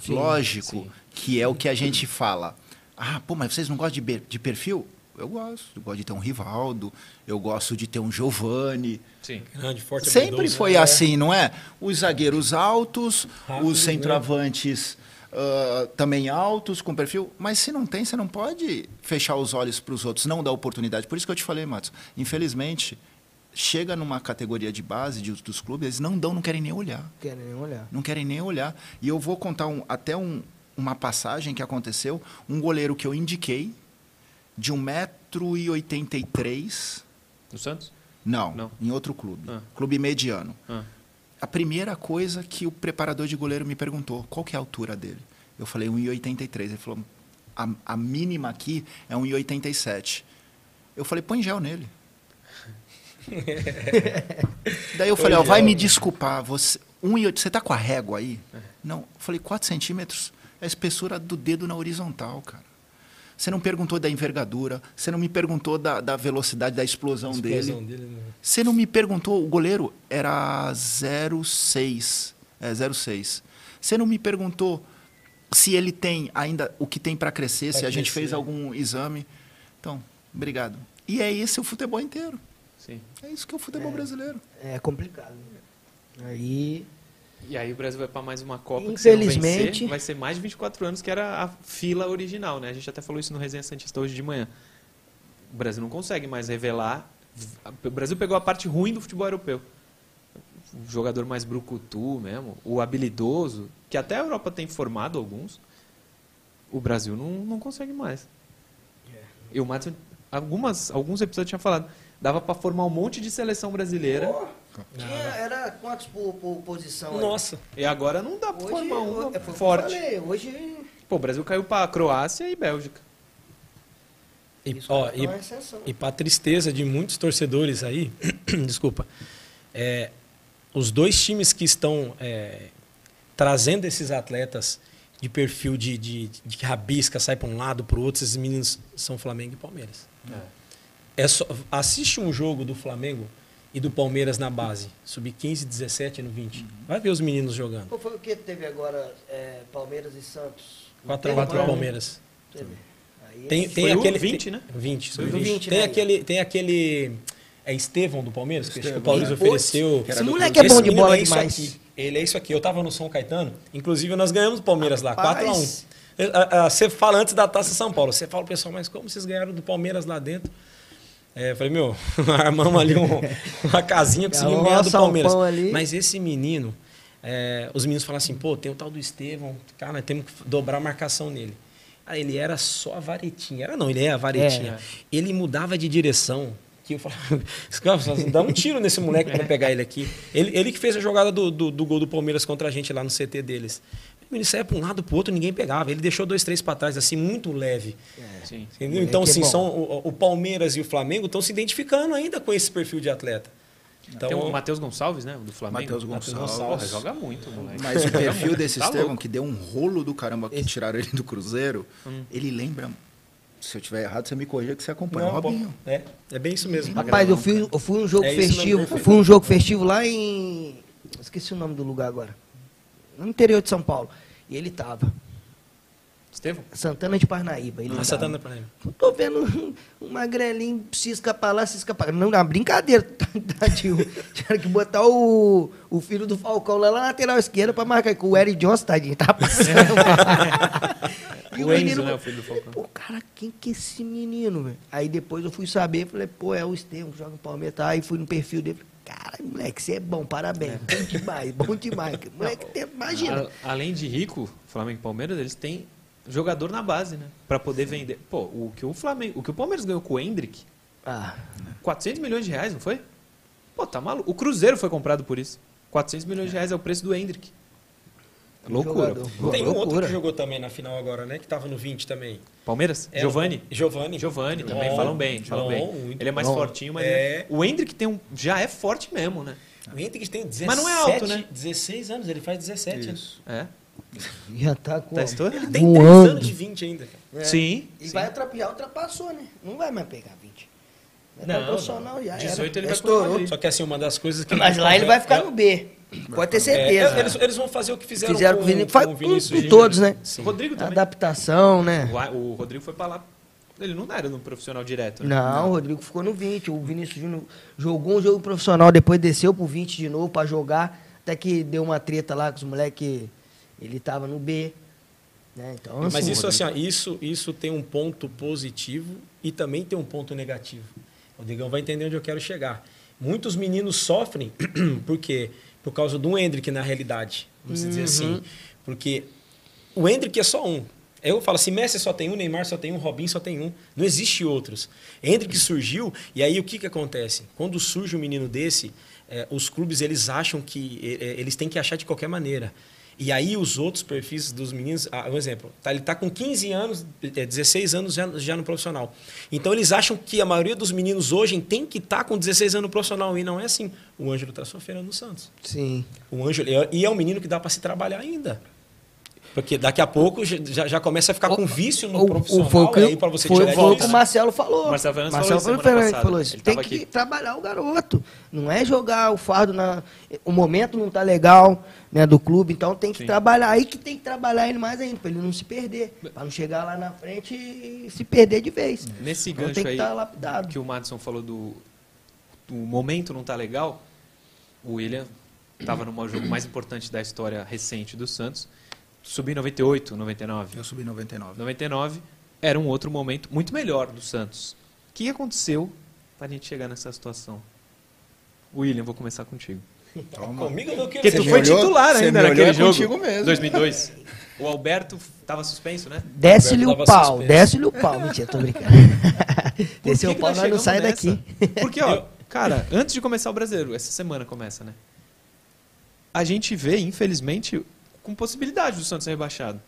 Sim, Lógico sim. que é o que a gente fala. Ah, pô, mas vocês não gostam de, de perfil? Eu gosto. Eu gosto de ter um Rivaldo, eu gosto de ter um Giovani. Sim. Grande, forte, Sempre foi é. assim, não é? Os zagueiros altos, Rápido, os né? centroavantes ah, também altos, com perfil. Mas se não tem, você não pode fechar os olhos para os outros, não dar oportunidade. Por isso que eu te falei, Matos. Infelizmente, chega numa categoria de base de- dos clubes, eles não dão, não querem nem olhar. Não quero nem olhar. Não querem nem olhar. E eu vou contar um- até um- uma passagem que aconteceu. Um goleiro que eu indiquei, de 1,83m. No Santos? Não, Não. em outro clube. Ah. Clube mediano. Ah. A primeira coisa que o preparador de goleiro me perguntou, qual que é a altura dele? Eu falei 1,83. Ele falou, a, a mínima aqui é 1,87. Eu falei, põe gel nele. (laughs) Daí eu falei, ó, vai me desculpar, você, 1,8, você tá com a régua aí? Não, eu falei, 4 centímetros é a espessura do dedo na horizontal, cara. Você não perguntou da envergadura, você não me perguntou da, da velocidade, da explosão, Explosão dele. dele, né? Você não me perguntou, o goleiro era 0,6. É, 0,6. Você não me perguntou se ele tem ainda o que tem para crescer, Pra se a gente fez algum exame. Então, obrigado. E é esse o futebol inteiro. Sim. É isso que é o futebol brasileiro. É complicado. né? Aí. E aí o Brasil vai para mais uma Copa que se não Infelizmente- vencer, vai ser mais de 24 anos, que era a fila original, né? A gente até falou isso no Resenha Santista hoje de manhã. O Brasil não consegue mais revelar. O Brasil pegou a parte ruim do futebol europeu. O jogador mais brucutu mesmo, o habilidoso, que até a Europa tem formado alguns, o Brasil não, não consegue mais. E o Madison, algumas, alguns episódios tinha falado, dava pra formar um monte de seleção brasileira. Tinha, era quantos por, por posição? aí? Nossa. E agora não dá pra Hoje, formar um é, forte. falei, hoje Pô, o Brasil caiu pra Croácia e Bélgica. E, ó, é e. E para tristeza de muitos torcedores aí, (clears throat) desculpa, é, os dois times que estão é, trazendo esses atletas de perfil de, de, de rabisca, sai para um lado, para o outro, esses meninos são Flamengo e Palmeiras. É só, assiste um jogo do Flamengo e do Palmeiras na base, sub 15, 17 no 20. Vai ver os meninos jogando. Qual foi o que teve agora, é, Palmeiras e Santos? 4 a Teve 4 pro agora? Palmeiras. Teve. Aí Tem, tem Foi o aquele 20, tem- né? 20, Foi o sub 20, tem né? aquele tem aquele é Estevão do Palmeiras, que acho que o Estevão. Paulo Ih, ofereceu. esse moleque é bom de bola é isso demais. aqui. Ele é isso aqui. Eu tava no São Caetano, inclusive nós ganhamos o Palmeiras lá, Rapaz. 4 a 1. Eu- a- a- Você fala antes da Taça São Paulo, você fala pessoal, mas como vocês ganharam do Palmeiras lá dentro? É, falei, meu, (laughs) armamos ali um- uma casinha, conseguimos ganhar do Palmeiras. Mas esse menino, é, os meninos falam assim, pô, tem o tal do Estevão, cara, nós temos que dobrar a marcação nele. Aí ele era só a varetinha. Era não, ele é a varetinha. É. Ele mudava de direção. Que eu falava, (laughs) "Esse cara, dá um tiro nesse moleque pra não pegar ele aqui. Ele, ele que fez a jogada do, do, do gol do Palmeiras contra a gente lá no CT deles. O menino saia pra um lado pro outro, ninguém pegava. Ele deixou dois, três pra trás, assim, muito leve. Sim. Entendeu? Moleque Então, é assim, bom. são, o, o Palmeiras e o Flamengo estão se identificando ainda com esse perfil de atleta. Então, Tem o Matheus Gonçalves, né? Do Flamengo. Matheus Matheus Gonçalves. Porra, joga muito, moleque. Mas o perfil desse Tá Estevão, louco. que deu um rolo do caramba que tiraram ele do Cruzeiro, Hum. ele lembra. Se eu tiver errado, você me corrija que você acompanha. não, o Robinho. é, é bem isso mesmo. Rapaz, eu fui, eu fui um jogo É mesmo, festivo. fui um jogo festivo lá em. Esqueci o nome do lugar agora. No interior de São Paulo. E ele tava. Estevão? Santana de Parnaíba. Ele Ah. Santana ele. Eu Tô vendo um, um magrelinho, cisca pra lá, cisca cá. Não, não, brincadeira. (laughs) Tadinho. Tiveram que botar o, o filho do Falcão lá na lateral esquerda pra marcar. Com o Eric Johnson, tadinho, tá passando. (laughs) E O Enzo, né? O filho do Falcão. Pô, cara, quem que é esse menino, velho? Aí depois eu fui saber, falei, pô, é o Estevam que joga no Palmeiras. Tá? Aí fui no perfil dele. Cara, moleque, você é bom, parabéns. Bom demais, bom demais. (laughs) Moleque, tem- imagina. A- além de rico, Flamengo e Palmeiras, eles têm jogador na base, né? Pra poder vender. Pô, o que o Flamengo, o que o Palmeiras ganhou com o Hendrick, Ah, 400 milhões de reais, não foi? Pô, tá maluco. O Cruzeiro foi comprado por isso. 400 milhões de reais é o preço do Hendrick. Loucura. jogador. Tem um outro loucura. que jogou também na final agora, né? Que tava no 20 também. Palmeiras? É, Giovani? Giovani. Giovani também, Bom, falam bem, falam bom, bem. muito Ele é mais bom. fortinho, mas É. ele- o Hendrick tem um, já é forte mesmo, né? O Hendrick tem 17, Mas não é alto, né? 16 anos, ele faz 17. né? Isso. É. já tá com. Tá estourando? Ele tem 3 Voando. anos de 20 ainda, cara. É. Sim. E sim. vai atrapalhar, ultrapassou, né? Não vai mais pegar 20. Não, Não, profissional já 18 era. ele vai estourou. Só que assim, uma das coisas que. Mas lá ele vai ficar no B. Pode ter É, certeza. eles, eles vão fazer o que fizeram, Fizeram com, com o Vinícius. com Faz o Vinícius com todos, né? Sim. Rodrigo também. Adaptação, né? O, o Rodrigo foi pra lá. Ele não era no profissional direto, né? Não, o Rodrigo ficou no 20. O Vinícius Júnior jogou um jogo profissional, depois desceu pro 20 de novo pra jogar. Até que deu uma treta lá com os moleques. Ele tava no B. Né? Então, Mas assim, isso, assim, ó, isso, isso tem um ponto positivo e também tem um ponto negativo. O Digão vai entender onde eu quero chegar. Muitos meninos sofrem, (clears throat) por quê? Por causa do Hendrick, na realidade. Vamos dizer assim. Porque o Hendrick é só um. Eu falo assim, Messi só tem um, Neymar só tem um, Robin só tem um. Não existe outros. Hendrick surgiu, e aí o que, que acontece? Quando surge um menino desse, eh, os clubes eles acham que eh, eh, eles têm que achar de qualquer maneira. E aí os outros perfis dos meninos, ah, um exemplo, tá, ele está com 15 anos, eh, 16 anos já, já no profissional. Então eles acham que a maioria dos meninos hoje tem que estar com 16 anos no profissional, e não é assim. O Ângelo está sofrendo no Santos. Sim. O Ângelo, e é um menino que dá para se trabalhar ainda. Porque daqui a pouco já, já começa a ficar com vício no O- o- profissional, foi o que, aí para você foi, tirar foi o que o Marcelo falou. Marcelo Fernandes Marcelo falou Fernandes falou isso. Ele Tem que aqui. trabalhar o garoto. Não é jogar o fardo na. O momento não tá legal né, do clube, então tem que Sim. trabalhar. Aí que tem que trabalhar ele mais ainda, para ele não se perder. Para não chegar lá na frente e se perder de vez. Nesse Então gancho tem que aí tá lapidado. que o Madison falou do, do momento não tá legal, o William estava no jogo mais importante da história recente do Santos. Subiu em 98, 99. Eu subi em 99. 99 era um outro momento muito melhor do Santos. O que aconteceu para a gente chegar nessa situação? William, vou começar contigo. Toma. Comigo eu não quero Porque tu foi olhou- titular ainda naquele jogo. contigo mesmo. 2002. (laughs) O Alberto estava suspenso, né? Desce-lhe o Tava pau, desce-lhe o pau. Mentira, tô brincando. (laughs) (laughs) Desceu o pau, nós não sai daqui. Porque, ó, cara, antes de começar o brasileiro, essa semana começa, né? A gente vê, infelizmente, com possibilidade do Santos ser rebaixado.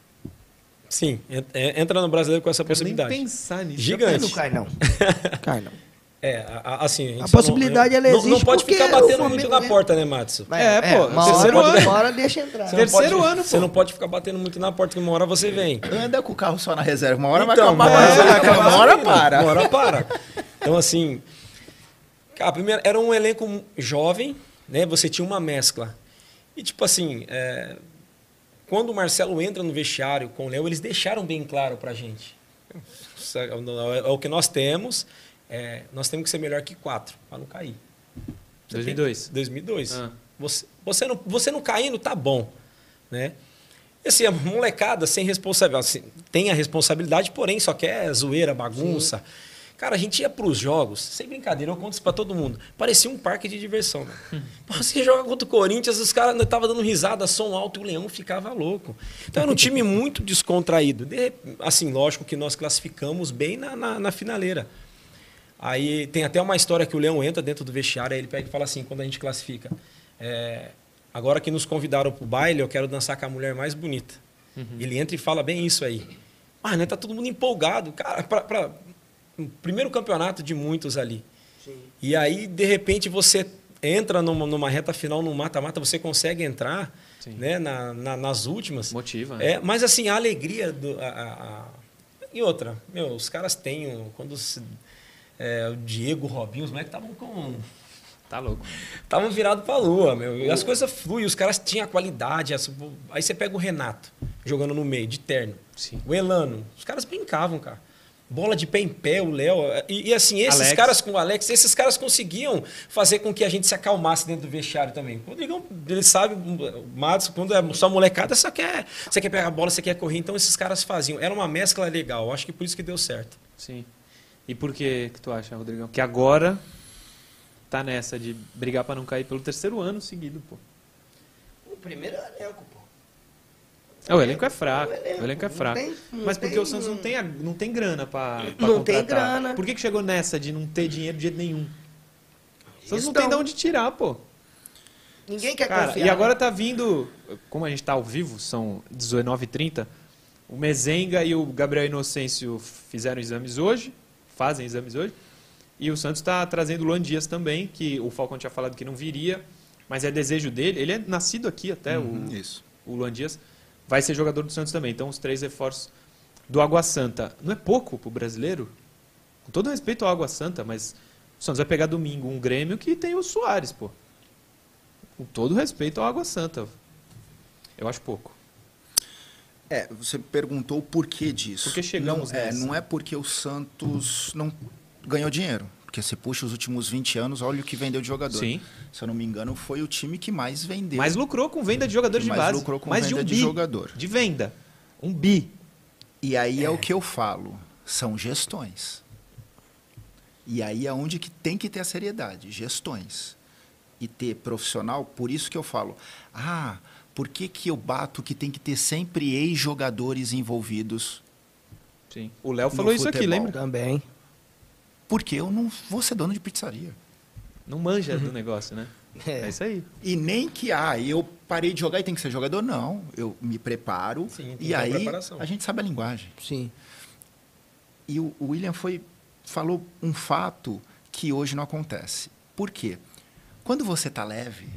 Sim, en- é- entra no brasileiro com essa Quero nem possibilidade. pensar nisso. Gigante. Não cai, não. (laughs) Cai, não. É, a- a- assim. gente A só possibilidade, não, ela não, existe não pode porque ficar batendo muito na porta, né, Matson? É, pô, uma terceiro hora, ano. Uma hora deixa entrar. Você não Terceiro pode- ano, Você pô. não pode ficar batendo muito na porta, que uma hora você vem. Anda com o carro só na reserva. Uma hora Então, vai uma acabar. hora, Uma hora, uma hora Uma para. hora para. Então, assim, cara, primeiro, era um elenco jovem, né? Você tinha uma mescla. E, tipo assim, é, quando o Marcelo entra no vestiário com o Léo, eles deixaram bem claro pra gente. Isso É o que nós temos. é, nós temos que ser melhor que quatro, para não cair. Você 2002. tem- 2002. Ah. Você, você, não, você não caindo, tá bom. Né? Assim, a molecada sem responsabilidade. assim, tem a responsabilidade, porém só quer zoeira, bagunça. Cara, a gente ia pros jogos, sem brincadeira, eu conto isso pra todo mundo. Parecia um parque de diversão, né? (laughs) Você joga contra o Corinthians, os caras estavam dando risada, som alto, e o Leão ficava louco. Então era um time muito descontraído. De assim, lógico que nós classificamos bem na, na, na finaleira. Aí tem até uma história que o Leão entra dentro do vestiário, aí ele pega e fala assim, quando a gente classifica. é, agora que nos convidaram pro baile, eu quero dançar com a mulher mais bonita. Ele entra e fala bem isso aí. Ah, né? Tá todo mundo empolgado. Cara, pra, pra- o primeiro campeonato de muitos ali. E aí, de repente, você entra numa, numa reta final, no mata-mata, você consegue entrar Sim. né, na- na- nas últimas. Motiva. né? É, mas assim, a alegria do. A, a- a- E outra, meu, os caras têm. o- Quando se- é, o Diego, o Robinho, os moleques estavam com. Tá louco. Estavam virados pra lua, meu. E as coisas fluem, os caras tinham a qualidade. as- Aí você pega o Renato jogando no meio, de terno. Sim. O Elano. Os caras brincavam, cara. Bola de pé em pé, o Léo. E, e, assim, esses Alex. caras com o Alex, esses caras conseguiam fazer com que a gente se acalmasse dentro do vestiário também. O Rodrigão, ele sabe, o Matos, quando é só molecada, só quer, você quer pegar a bola, você quer correr. Então esses caras faziam. Era uma mescla legal. Acho que por isso que deu certo. Sim. E por que que tu acha, Rodrigão? Que agora tá nessa de brigar pra não cair pelo terceiro ano seguido, pô. O primeiro é o elenco, pô. É, o elenco é fraco. O elenco, O elenco é fraco. tem- Mas porque tem- o Santos não tem, a- não tem grana pra, pra Não tem contratar. grana. Por que, que chegou nessa de não ter dinheiro de jeito nenhum? O Santos não tem de onde tirar, pô. Ninguém quer Cara, confiar. e agora tá vindo, como a gente tá ao vivo, são 19h30, o Mezenga e o Gabriel Inocêncio fizeram exames hoje, fazem exames hoje, e o Santos está trazendo o Luan Dias também, que o Falcão tinha falado que não viria, mas é desejo dele, ele é nascido aqui até, Uhum, o, Isso. o Luan Dias, vai ser jogador do Santos também, então os três reforços do Água Santa. Não é pouco pro brasileiro? Com todo respeito ao Água Santa, mas o Santos vai pegar domingo um Grêmio que tem o Soares, pô. Com todo respeito ao Água Santa. Eu acho pouco. É, você perguntou o porquê disso. Por que chegamos não, é, nessa? não é porque o Santos não ganhou dinheiro. Porque você puxa os últimos 20 anos, olha o que vendeu de jogador. Sim. Se eu não me engano, foi o time que mais vendeu. Mas lucrou com venda de jogadores de mais base. lucrou com Mais de venda um de bi jogador. De venda. Um bi. E aí é. o que eu falo, são gestões. E aí é onde que tem que ter a seriedade, gestões. E ter profissional, por isso que eu falo, ah, por que, que eu bato que tem que ter sempre ex-jogadores envolvidos? Sim. O Léo falou isso aqui, futebol. lembra? Também. Porque eu não vou ser dono de pizzaria. Não manja do negócio, né? É. É. isso aí. E nem que, ah, eu parei de jogar e tem que ser jogador. Não, eu me preparo Sim, e aí preparação. a gente sabe a linguagem. Sim. E o, William foi, falou um fato que hoje não acontece. Por quê? Quando você está leve,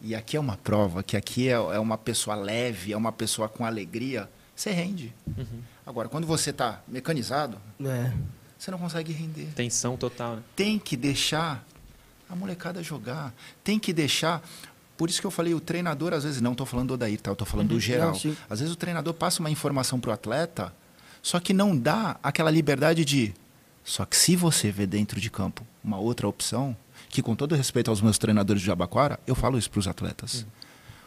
e aqui é uma prova, que aqui é, é uma pessoa leve, é uma pessoa com alegria, você rende. Agora, quando você está mecanizado, É. você não consegue render. Tensão total, né? Tem que deixar a molecada jogar. Tem que deixar. Por isso que eu falei, o treinador, às vezes, não estou falando do Odair, tá? eu estou falando do geral. Não, sim. às vezes o treinador passa uma informação para o atleta, só que não dá aquela liberdade de. Só que se você vê dentro de campo uma outra opção, que com todo respeito aos meus treinadores de Jabaquara, eu falo isso para os atletas.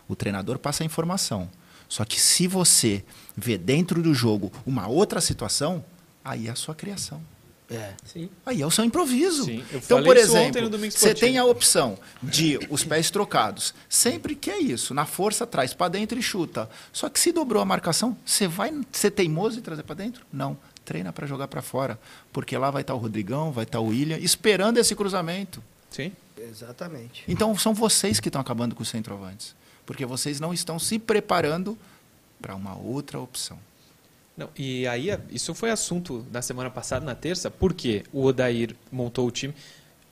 O treinador passa a informação. Só que se você vê dentro do jogo uma outra situação, aí é a sua criação. É. Sim. Aí é o seu improviso. Sim, eu então, falei por isso ontem exemplo, no Domingo você tem a opção de os pés trocados. Sempre que é isso, na força traz para dentro e chuta. Só que se dobrou a marcação, você vai ser teimoso e trazer para dentro? Não. treina para jogar para fora, porque lá vai estar o Rodrigão, vai estar o William, esperando esse cruzamento. Sim. Exatamente. Então são vocês que estão acabando com os centroavantes, porque vocês não estão se preparando para uma outra opção. Não, e aí, isso foi assunto da semana passada, na terça, porque o Odair montou o time.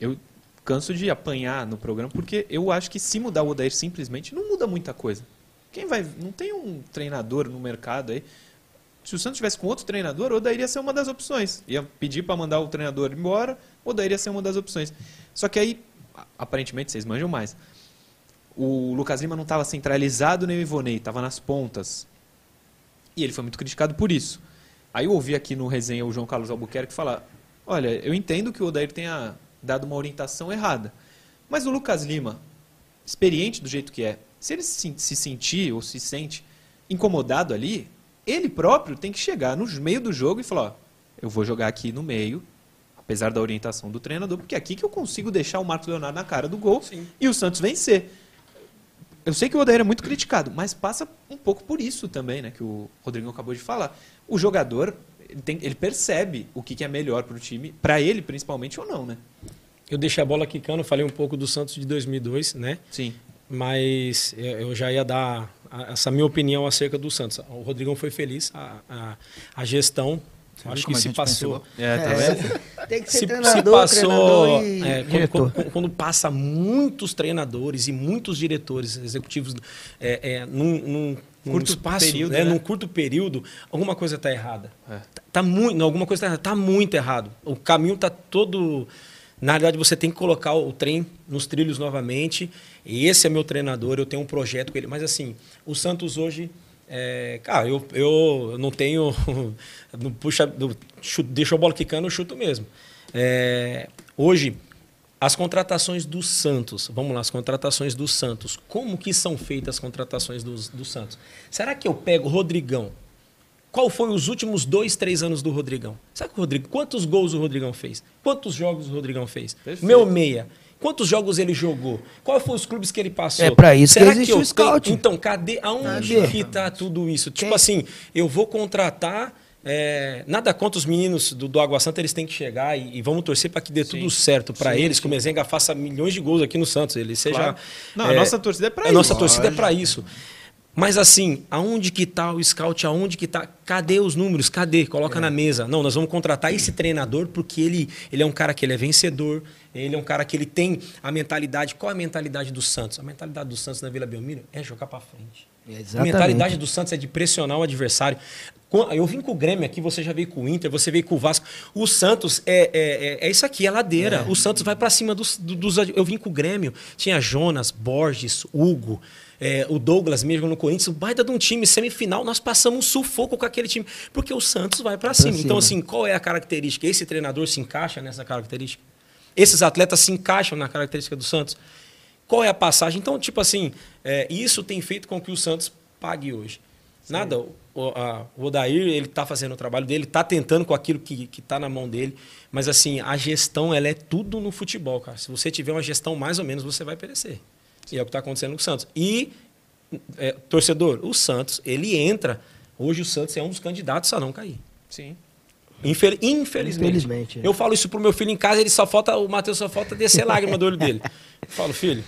Eu canso de apanhar no programa, porque eu acho que se mudar o Odair simplesmente, não muda muita coisa. Quem vai. Não tem um treinador no mercado aí. Se o Santos tivesse com outro treinador, o Odair ia ser uma das opções. Ia pedir para mandar o treinador embora, o Odair ia ser uma das opções. Só que aí, aparentemente, vocês manjam mais. O Lucas Lima não estava centralizado nem o Ivonei, estava nas pontas. E ele foi muito criticado por isso. Aí eu ouvi aqui no resenha o João Carlos Albuquerque falar: Olha, eu entendo que o Odair tenha dado uma orientação errada. Mas o Lucas Lima, experiente do jeito que é, se ele se, se sentir ou se sente incomodado ali, ele próprio tem que chegar no meio do jogo e falar: Ó, eu vou jogar aqui no meio, apesar da orientação do treinador, porque é aqui que eu consigo deixar o Marcos Leonardo na cara do gol Sim. e o Santos vencer. Eu sei que o Odair é muito criticado, mas passa um pouco por isso também, né? Que o Rodrigo acabou de falar. O jogador, ele, tem- ele percebe o que, que é melhor para o time, para ele principalmente ou não, né? Eu deixei a bola quicando, falei um pouco do Santos de 2002, né? Sim. Mas eu eu já ia dar essa minha opinião acerca do Santos. O Rodrigão foi feliz, a, a, a gestão, Você acho que se passou. É, tá É? (laughs) Tem que ser Se, se treinador, passou. treinador e é, quando, diretor. quando- quando passa muitos treinadores e muitos diretores executivos é, é, num, num- num Curto espaço, período, é, né? num curto período, alguma coisa está errada. É. Tá, tá muito, não, alguma coisa está errada. Tá muito errado. O caminho está todo. Na realidade, você tem que colocar o trem nos trilhos novamente. E esse é meu treinador, eu tenho um projeto com ele. Mas assim, o Santos hoje. É, cara, eu, eu não tenho. (laughs) Não puxa, do- chu- deixou a bola quicando, eu chuto mesmo. É, hoje, as contratações do Santos, vamos lá, as contratações do Santos. Como que são feitas as contratações do, do Santos? Será que eu pego o Rodrigão? Qual foi os últimos dois, três anos do Rodrigão? Sabe o Rodrigo, quantos gols o Rodrigão fez? Quantos jogos o Rodrigão fez? Perfeito. Meu meia. Quantos jogos ele jogou? Quais foram os clubes que ele passou? É pra isso que Será existe eu o scout. tenho- Então, cadê? Aonde Cadê? que está tudo isso? Tipo Quem? assim, eu vou contratar. é, nada contra os meninos do, do Água Santa, eles têm que chegar e, e vamos torcer para que dê tudo certo para Sim, eles, sim. que o Mezenga faça milhões de gols aqui no Santos. Ele seja. Claro. Não, a é, nossa torcida é para a isso. nossa torcida é para isso. Mas assim, aonde que tá o scout? Aonde que tá? Cadê os números? Cadê? É. Coloca na mesa. Não, nós vamos contratar esse treinador porque ele, ele é um cara que ele é vencedor. Ele é um cara que ele tem a mentalidade. Qual é a mentalidade do Santos? A mentalidade do Santos na Vila Belmiro é jogar para frente. A Exatamente. mentalidade do Santos é de pressionar o adversário. Eu vim com o Grêmio aqui, você já veio com o Inter, você veio com o Vasco. O Santos é, é, é- é isso aqui, é ladeira. O Santos vai para cima dos, do- dos. Eu vim com o Grêmio, tinha Jonas, Borges, Hugo. É, o Douglas mesmo no Corinthians, o baita de um time semifinal, nós passamos um sufoco com aquele time, porque o Santos vai para cima. cima. Então, assim, qual é a característica? Esse treinador se encaixa nessa característica? Esses atletas se encaixam na característica do Santos? Qual é a passagem? Então, tipo assim, é, isso tem feito com que o Santos pague hoje. Nada, o, a- o Odair, ele está fazendo o trabalho dele, está tentando com aquilo que está na mão dele, mas assim, a gestão, ela é tudo no futebol, cara. Se você tiver uma gestão mais ou menos, você vai perecer. E é o que está acontecendo com o Santos. E, é, torcedor, o Santos, ele entra, hoje o Santos é um dos candidatos a não cair. Sim. Infel- infelizmente. Infelizmente, é. Eu falo isso pro meu filho em casa, ele só falta, o Matheus só falta descer lágrima do olho dele. Eu falo, filho,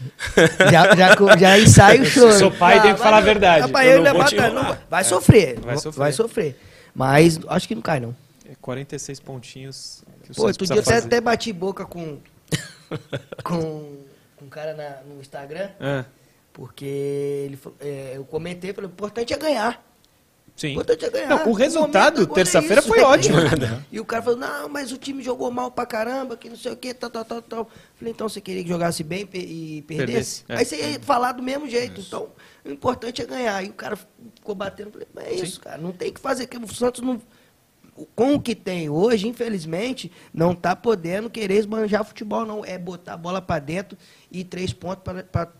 (laughs) Já, já, já ensaio o choro. sou pai, tenho que falar a verdade. Rapaz, Eu não é vou te bacana, enrolar. não vai- vai sofrer. Vai sofrer. Vai sofrer. Mas acho que não cai, não. É 46 pontinhos que o Pô, outro precisa dia eu até, até bati boca com, com, com um cara na- no Instagram, É, porque ele, falou- é, eu comentei, falei, o importante é ganhar. O sim. importante é ganhar. Não, o resultado, é terça-feira, isso. foi ótimo. E o cara falou, não, mas o time jogou mal pra caramba, que não sei o que, tal, tal, tal, tal. Falei, então você queria que jogasse bem e perdesse? Perdesse, é. Aí você ia falar do mesmo jeito. Então, o importante é ganhar. E o cara ficou batendo. Falei, mas é isso, cara, não tem que fazer. que O Santos não. Com o que tem hoje, infelizmente, não tá podendo querer esbanjar futebol, não. É botar a bola pra dentro e três pontos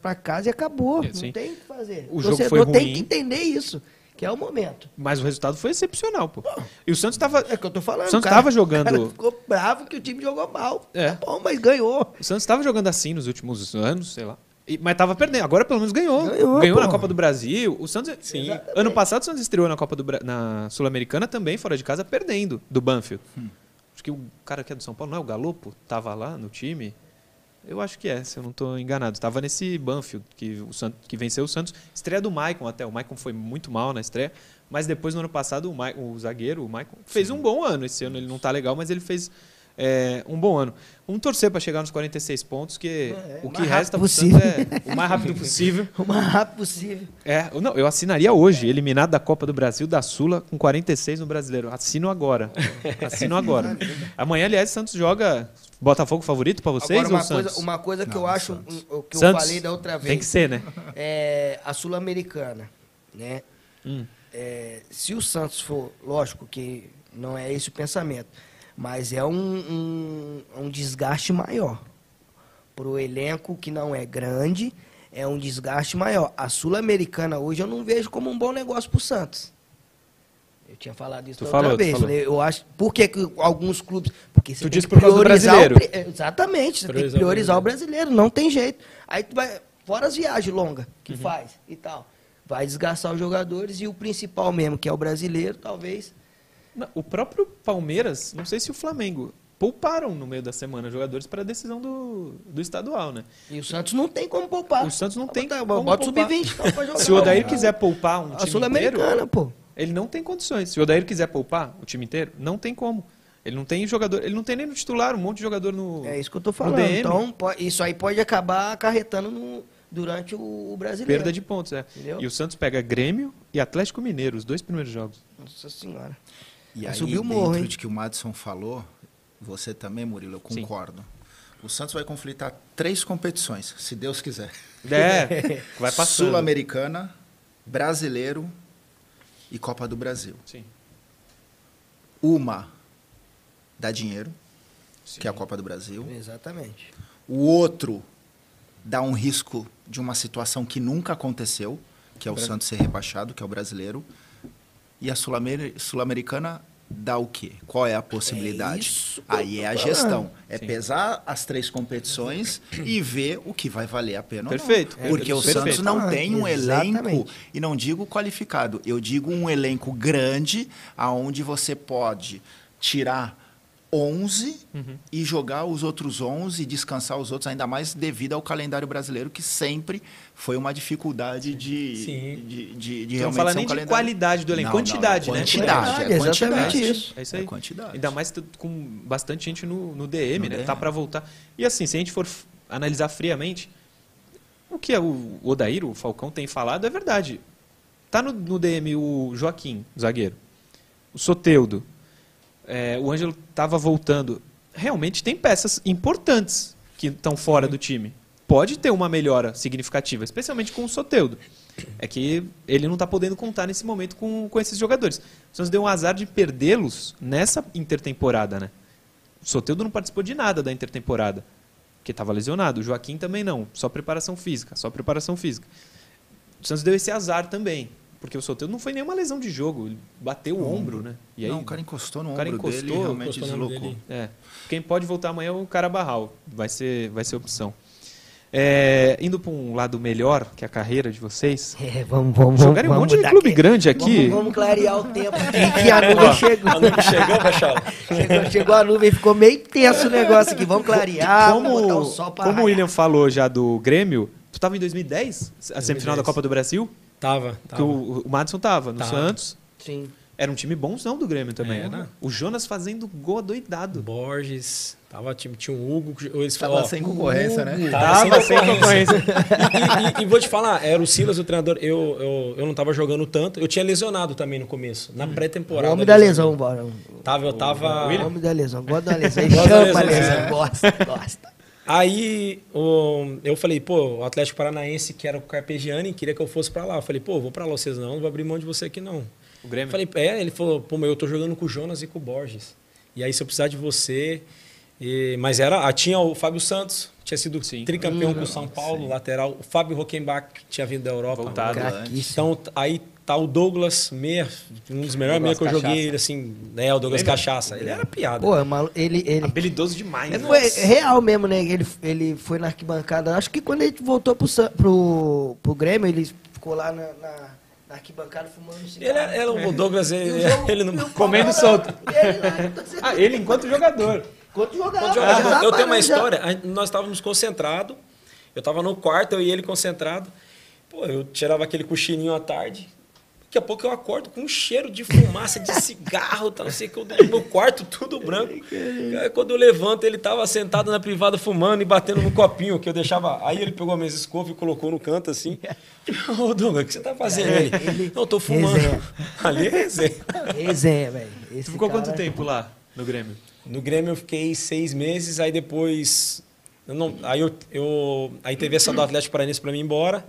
pra casa e acabou. É. Não tem o que fazer. O O jogo torcedor foi tem ruim. que entender isso, que é o momento. Mas o resultado foi excepcional, pô. E o Santos estava É que eu tô falando. O Santos o cara- tava jogando- O cara ficou bravo que o time jogou mal. É. Tá bom, mas ganhou. O Santos estava jogando assim nos últimos anos, sei lá. E- mas tava perdendo. Agora pelo menos ganhou. Ganhou, na pô. Copa do Brasil. O Santos. Sim. Ano passado o Santos estreou na Copa do Bra- na Sul-Americana também, fora de casa, perdendo do Banfield. Acho que o cara que é do São Paulo, não é o Galopo? Tava lá no time. Eu acho que é, se eu não estou enganado. Tava nesse Banfield que, o Santos, que venceu o Santos. Estreia do Maicon até. O Maicon foi muito mal na estreia. Mas depois, no ano passado, o, o zagueiro, o Maicon, fez um bom ano. Esse ano ele não tá legal, mas ele fez é, um bom ano. Vamos torcer para chegar nos 46 pontos, que É, o que resta Santos possível. é o mais rápido possível. O mais rápido possível. (laughs) É, eu- não, eu assinaria hoje, eliminado da Copa do Brasil, da Sula, com 46 no Brasileiro. Assino agora. Assino (laughs) agora. Amanhã, aliás, Santos joga Botafogo favorito para vocês Agora, ou uma Santos? coisa, uma coisa que Não, eu acho, Santos. o que eu Santos. falei da outra vez, Tem que ser, né? é a Sul-Americana, né? Hum. É, se o Santos for, lógico que não é esse o pensamento, mas é um, um, um desgaste maior. Para o elenco que não é grande, é um desgaste maior. A Sul-Americana hoje eu não vejo como um bom negócio para o Santos. Eu tinha falado isso Tu falou, outra tu vez. falou. Falei, Eu acho, por que, que alguns clubes. Porque você Tu tem disse que por causa do priorizar o brasileiro. pri- Exatamente, você tem que Priorizar o priorizar o brasileiro, não tem jeito. Aí tu vai, fora as viagens longas que Uhum. faz e tal. Vai desgastar os jogadores e o principal mesmo, que é o brasileiro, talvez. O próprio Palmeiras, não sei se o Flamengo, pouparam no meio da semana jogadores para a decisão do, do estadual, né? E o Santos não tem como poupar. O Santos não tem Bota, como bota o poupar. sub-20 então, pra jogar. Se o Odair quiser poupar um A time inteiro, pô. ele não tem condições. Se o Odair quiser poupar o time inteiro, não tem como. Ele não tem jogador, ele não tem nem no titular, um monte de jogador no É isso que eu tô falando. Então, isso aí pode acabar acarretando no- durante o, o brasileiro. perda de pontos, é. Entendeu? E o Santos pega Grêmio e Atlético Mineiro, os dois primeiros jogos. Nossa senhora. E aí, subir o dentro morro, hein? de que o Madison falou, você também, Murilo, eu Sim. concordo. O Santos vai conflitar três competições, se Deus quiser. É, (laughs) vai passando. Sul-Americana, Brasileiro e Copa do Brasil. Sim. Uma dá dinheiro, Sim. que é a Copa do Brasil. Exatamente. O outro dá um risco de uma situação que nunca aconteceu, que é o Santos ser rebaixado, que é o brasileiro. E a Sul-Amer- Sul-Americana dá o quê? Qual é a possibilidade? eu Aí é a gestão. É Sim. pesar as três competições e ver o que vai valer a pena Perfeito. ou não. Porque É, o perfeito. Santos não Ah, tem um exatamente. elenco, e não digo qualificado, eu digo um elenco grande, aonde você pode tirar 11 Uhum. e jogar os outros 11 e descansar os outros, ainda mais devido ao calendário brasileiro, que sempre foi uma dificuldade de, Sim. de, de, de Não realmente fala ser um nem de calendário. qualidade do elenco, Não, não, quantidade, né? Quantidade, Quantidade, é exatamente quantidade. isso. É isso aí. É quantidade. Ainda mais com bastante gente no, no DM, No né? DM. Tá para voltar. E assim, se a gente for analisar friamente, o que é o Odair, o Falcão, tem falado é verdade. Tá no, no DM o Joaquim, o zagueiro. O Soteudo. é, o Ângelo tava voltando. Realmente tem peças importantes que estão fora do time. Pode ter uma melhora significativa, especialmente com o Soteudo. É que ele não está podendo contar nesse momento com, com esses jogadores. O Santos deu um azar de perdê-los nessa intertemporada, né? O Soteudo não participou de nada da intertemporada, porque estava lesionado. O Joaquim também não, só preparação física, só preparação física. O Santos deu esse azar também, porque o Soteudo não foi nenhuma lesão de jogo, ele bateu o ombro, né? E aí, não, o cara encostou no o cara ombro dele encostou, realmente no ombro deslocou. dele. é. Quem pode voltar amanhã é o Carabarral. Vai ser, vai ser opção. É, indo para um lado melhor, que é a carreira de vocês. (laughs) É, vamos, vamos, Jogarem um monte de clube aqui. grande aqui. Vamos, vamos clarear o tempo (laughs) que a nuvem chegou. A nuvem chegou, (laughs) chegou. Chegou a nuvem, ficou meio tenso o negócio aqui. Vamos clarear, vamos botar o como sol pra como o. William falou já do Grêmio, tu estava em 2010? A semifinal da 2010. Copa do Brasil? Tava, Que tava. o, o Madison tava no Tava. Santos. Sim. Era um time bonzão do Grêmio também. Era. O Jonas fazendo gol adoidado. Borges, tava, time, tinha um Hugo. Eles Tava falaram, sem concorrência, né? Tava sem concorrência. e, e- e vou te falar, era o Silas, o treinador. Eu, eu, eu não tava jogando tanto. Eu tinha lesionado também no começo, na pré-temporada. O homem da lesão, bora. Tava, eu tava. O homem da lesão, gosta da lesão. Chama a lesão, lesão, é. gosta, gosta. Aí o- eu falei, pô, o Atlético Paranaense, que era o Carpegiani, queria que eu fosse pra lá. Eu falei, pô, vou pra lá, vocês não, não vou abrir mão de você aqui não. O Grêmio. Falei, é, ele falou, pô, mas eu tô jogando com o Jonas e com o Borges. E aí, se eu precisar de você. e- mas era. ah, tinha o Fábio Santos, tinha sido Sim. tricampeão Hum, com o São Paulo, lateral. O Fábio Rockenbach tinha vindo da Europa. Voltado. Craquíssimo. Então, aí tá o Douglas Meia, um dos melhores meia que eu joguei, Cachaça. ele assim, né, o Douglas Lembra? Cachaça. Ele era piada. Pô, é malu- ele, ele, Habilidoso demais. É, né? foi real mesmo, né? Ele, ele foi na arquibancada. Acho que quando ele voltou pro, pro, pro Grêmio, ele ficou lá na, na, na arquibancada fumando ele cigarro. era, era o Douglas, ele, jogo- ele e não... comendo solto. Ele lá, torcendo- Ah, ele enquanto (laughs) jogador. Quanto jogava? Quando jogava, já eu tenho uma história, gente- nós estávamos concentrados, eu estava no quarto, eu e ele concentrado. Pô, eu tirava aquele cochilinho à tarde. Daqui a pouco eu acordo com um cheiro de fumaça, de cigarro, tá, não sei o que, eu- meu quarto tudo branco. Aí, quando eu levanto, ele estava sentado na privada fumando e batendo no copinho que eu deixava. Aí ele pegou a minha escova e colocou no canto assim. (laughs) Ô, Douglas, o que você tá fazendo? Ele, Ele- não, eu tô fumando. Resenha. Ali é resenha. Resenha, velho. Tu ficou cara- quanto tempo lá no Grêmio? No Grêmio eu fiquei seis meses, aí depois. eu não- aí, eu, eu- aí teve essa do Atlético Paranaense para mim ir embora.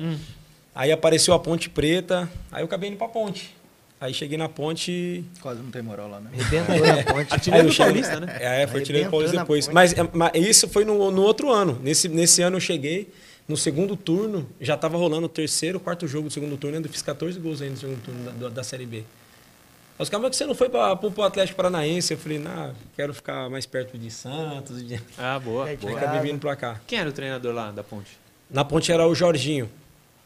Aí apareceu a Ponte Preta, aí eu acabei indo pra Ponte. Aí cheguei na Ponte. Quase não tem moral lá, né? Rebentou na ponte. Artilheiro Aí eu do cheguei- Paulista, né? É, foi tirei Arrebentou Paulista depois. Ponte. Mas, é, mas isso foi no, no outro ano. Nesse, nesse ano eu cheguei, no segundo turno, já estava rolando o terceiro, quarto jogo do segundo turno, ainda fiz 14 gols ainda no segundo turno da, da- da Série B. Aí Os caras, que você não foi para o Atlético Paranaense? Eu falei, não, quero ficar mais perto de Santos. De... Ah, boa. (laughs) É, boa. Acabei vindo pra cá. Quem era o treinador lá da Ponte? Na ponte era o Jorginho.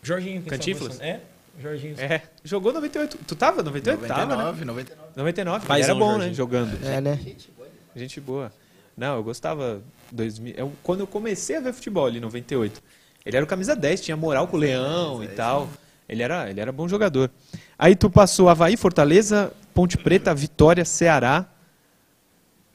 Jorginho. Cantinflas? É, Jorginho. É, jogou 98. Tu tava 98? Tava, né? 99, 99. 99. Ele Paizão, era bom, né? Jorginho. Jogando. É, né? Gente boa. Não, eu gostava. 2000, eu, quando eu comecei a ver futebol ali em 98. Ele era o camisa 10, tinha moral com o Leão e tal. Ele era, ele era bom jogador. Aí tu passou Havaí, Fortaleza, Ponte Preta, Vitória, Ceará.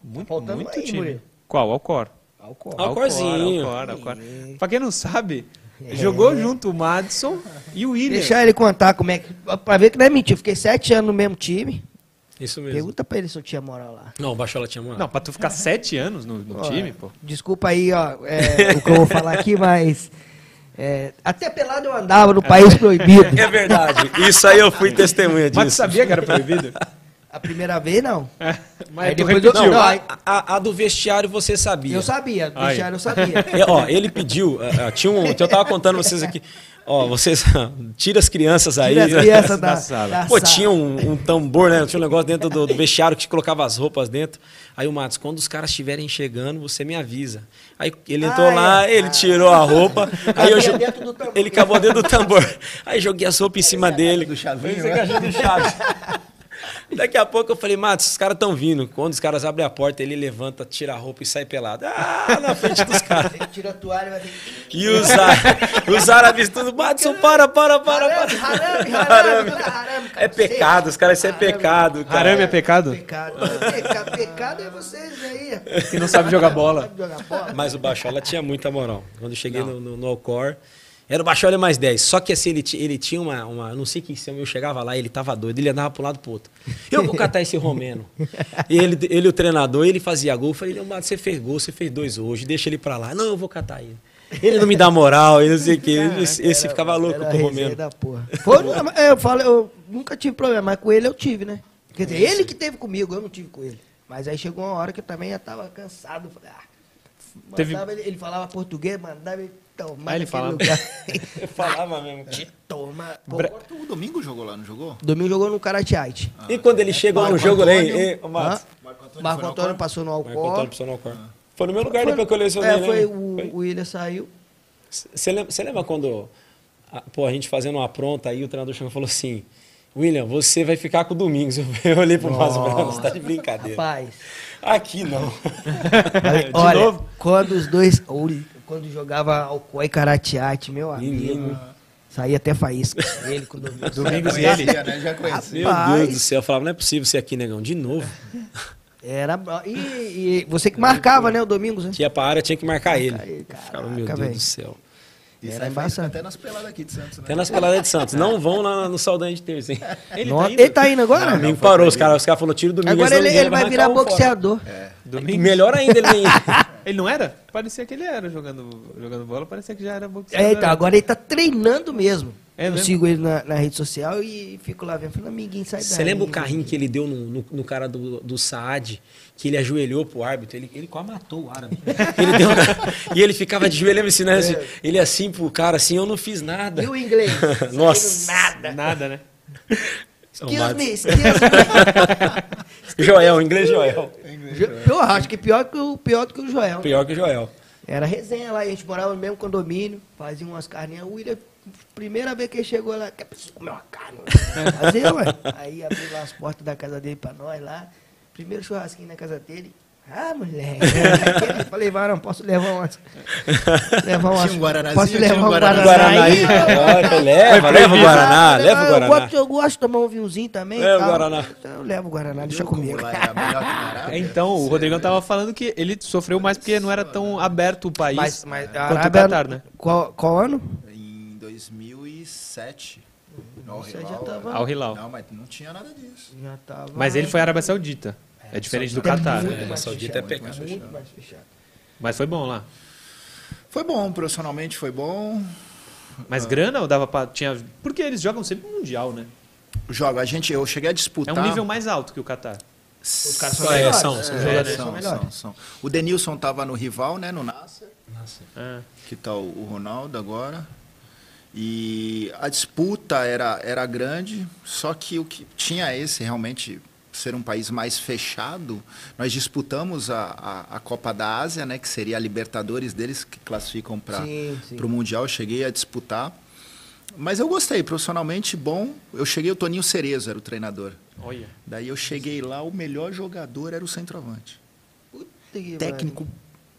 Muito, faltando muito aí, time. Murilo. Qual? Alcor. Álcool. Alcorzinho. Alcor, Alcor. Pra quem não sabe, jogou junto o Madison e o William. Deixar ele contar como é que. Pra ver que não é mentira. Fiquei sete anos no mesmo time. Isso mesmo. Pergunta pra ele se eu tinha moral lá. Não, o Bachola tinha moral. Não, pra tu ficar sete anos no, no time, pô. Desculpa aí, ó, é, o que eu vou falar aqui, mas. é, até pelado eu andava no país proibido. É verdade. Isso aí eu fui testemunha disso. Mas tu sabia que era proibido? (laughs) A primeira vez, não. (laughs) Mas Aí depois eu-. Não, a, a- a do vestiário você sabia. Eu sabia, do Aí. vestiário eu sabia. É, (laughs) ó, ele pediu, ah, tinha um, eu tava contando vocês aqui, ó, vocês, (laughs) tira as crianças aí. Tira as crianças da da, sala. da Pô, sala. tinha um, um tambor, né? Tinha um negócio dentro do, do vestiário que te colocava as roupas dentro. Aí o Matos, quando os caras estiverem chegando, você me avisa. Aí ele entrou Ah, lá, é. ele tirou a roupa. aí eu Cabia jo- dentro do tambor. ele acabou dentro do tambor. Aí joguei as roupas em cima dele. do Chavinho, é né? do Chaves. Daqui a pouco eu falei, Matos, os caras estão vindo. Quando os caras abrem a porta, ele levanta, tira a roupa e sai pelado. Ah, na frente dos caras. Ele tira a toalha e vai ter E os, árabes- os árabes tudo, Matson, para, para, para, para. Harame, harame, harame, É pecado, os caras, isso é pecado, cara. Arame é pecado? Pecado. Pecado, pecado é vocês aí. Que não sabe jogar bola. Mas o Bachola tinha muita moral. Quando eu cheguei no, no, no Alcor, era o Bachola mais 10. Só que assim, ele, ele tinha uma, uma. Não sei que se eu chegava lá, ele tava doido, ele andava um lado pro outro. Eu vou catar esse romeno. E (laughs) ele, ele, o treinador, ele fazia gol. Eu falei, não, mas você fez gol, você fez dois hoje, deixa ele pra lá. Não, eu vou catar ele. Ele não me dá moral, ele não sei o quê. Esse, esse ficava louco com o Romeno. da porra. Foi, é, eu falo, eu nunca tive problema, mas com ele eu tive, né? Quer dizer, ele que teve comigo, eu não tive com ele. Mas aí chegou uma hora que eu também já tava cansado. Falei, ah, Teve- mandava ele, ele falava português, mandava ele tomar Ah, ele falava. lugar. (laughs) Eu falava mesmo. Toma. Pô, Bra- O Domingo jogou lá, não jogou? Domingo jogou no Karate E quando ele chegou no Marco jogo, né? Antônio. Ei, ô, Matos, Marco Antônio Marco foi no Antônio Alcor? passou no Marco Alcor. Antônio precisou no Alcor. Foi no meu lugar depois que eu lecionei, É, né? foi, Foi. o, o William saiu. Você lembra, lembra quando a, pô, a gente fazendo uma pronta aí, o treinador chegou e falou assim: William, você vai ficar com o Domingos. (laughs) Eu olhei pro Márcio Brano, você tá de brincadeira. Rapaz. Aqui não. (laughs) Olha, novo? quando os dois. Quando jogava Alcor e Karate meu amigo. Menino. Saía até faísca. Ele com o Domingos. (laughs) Domingos e Já ele. né? Já conhecia. Meu. Deus do céu, eu falava, não é possível ser aqui, negão, de novo. Era. E, e você que marcava, né, o Domingos, né? Que ia pra área, tinha que marcar ele. Aí, Ficava, meu caraca, Deus velho. do céu. Isso Era aí faz embaçado. até nas peladas aqui de Santos, né? Até nas peladas de Santos. Não vão lá no Saldanha de terça, hein? (laughs) Ele Nossa, tá indo? ele tá indo agora? O domingo parou, os caras os cara falaram, tira o domingo. Agora ele, ele vai virar um boxeador. Domingo. Melhor ainda, ele nem. (laughs) Ele não era? Parecia que ele era jogando, jogando bola, parecia que já era boxeador. É, então, agora ele tá treinando mesmo. É eu mesmo? sigo ele na, na rede social e fico lá vendo. Falei, amiguinho, sai daí. Você lembra o carrinho que ele deu no, no, no cara do, do Saad, que ele ajoelhou pro árbitro? Ele, ele quase matou o árabe. (laughs) Ele deu, e ele ficava de joelho ensinando assim, ele assim pro cara, assim, eu não fiz nada. E o inglês? (laughs) Nossa. Nada. Nada, né? Excuse me, excuse me. (laughs) Joel, inglês Joel. Jo- Eu acho que pior que o, pior do que o Joel. Pior que Joel. Era resenha lá, a gente morava no mesmo condomínio, fazia umas carninhas. O William, primeira vez que ele chegou lá, quer preciso comer uma carne. (laughs) Fazia, ué. Aí abriu lá as portas da casa dele pra nós lá. Primeiro churrasquinho na casa dele. Ah, moleque. Aí (laughs) eu Falei, varão, posso levar umas. Levar umas. Tinha um guaranazinho, Posso levar um um Guaranazinho. guaranaí? Olha, leva, leva o Guaraná, leva o Eu Guaraná. gosto, eu gosto de tomar um vinhozinho também. Leva o. Guaraná. Então Eu levo o Guaraná, deixa comigo. que. É, (laughs) então, o Rodrigão tava falando que ele sofreu mais porque não era tão aberto o país Mas, mas quanto o Catar, né? Qual, qual ano? Em 2007. No Você já Hilal, tava- Ao Hilal. Não, mas não tinha nada disso. Já tava. Mas ele foi à Arábia Saudita. É diferente do Tá Catar. É, mais Saudita é pecado. Mas foi bom lá. Foi bom, profissionalmente foi bom. Mas grana ou dava pra. Tinha... Porque eles jogam sempre mundial, né? Joga, a gente, eu cheguei a É disputar. um nível mais alto que o Catar. Os caras É, melhores, são, né? são Os É, jogadores são, são melhores. são, são. O Denilson tava no rival, né, no Nasser, Ah, que tá o, o Ronaldo agora. E a disputa era, era grande, só que o que tinha esse realmente ser um país mais fechado. Nós disputamos a, a, a Copa da Ásia, né, que seria a Libertadores deles, que classificam para o Mundial. Eu cheguei a disputar. Mas eu gostei, profissionalmente bom. Eu cheguei, o Toninho Cerezo era o treinador. olha. Daí eu cheguei lá, o melhor jogador era o centroavante. Puta que Técnico,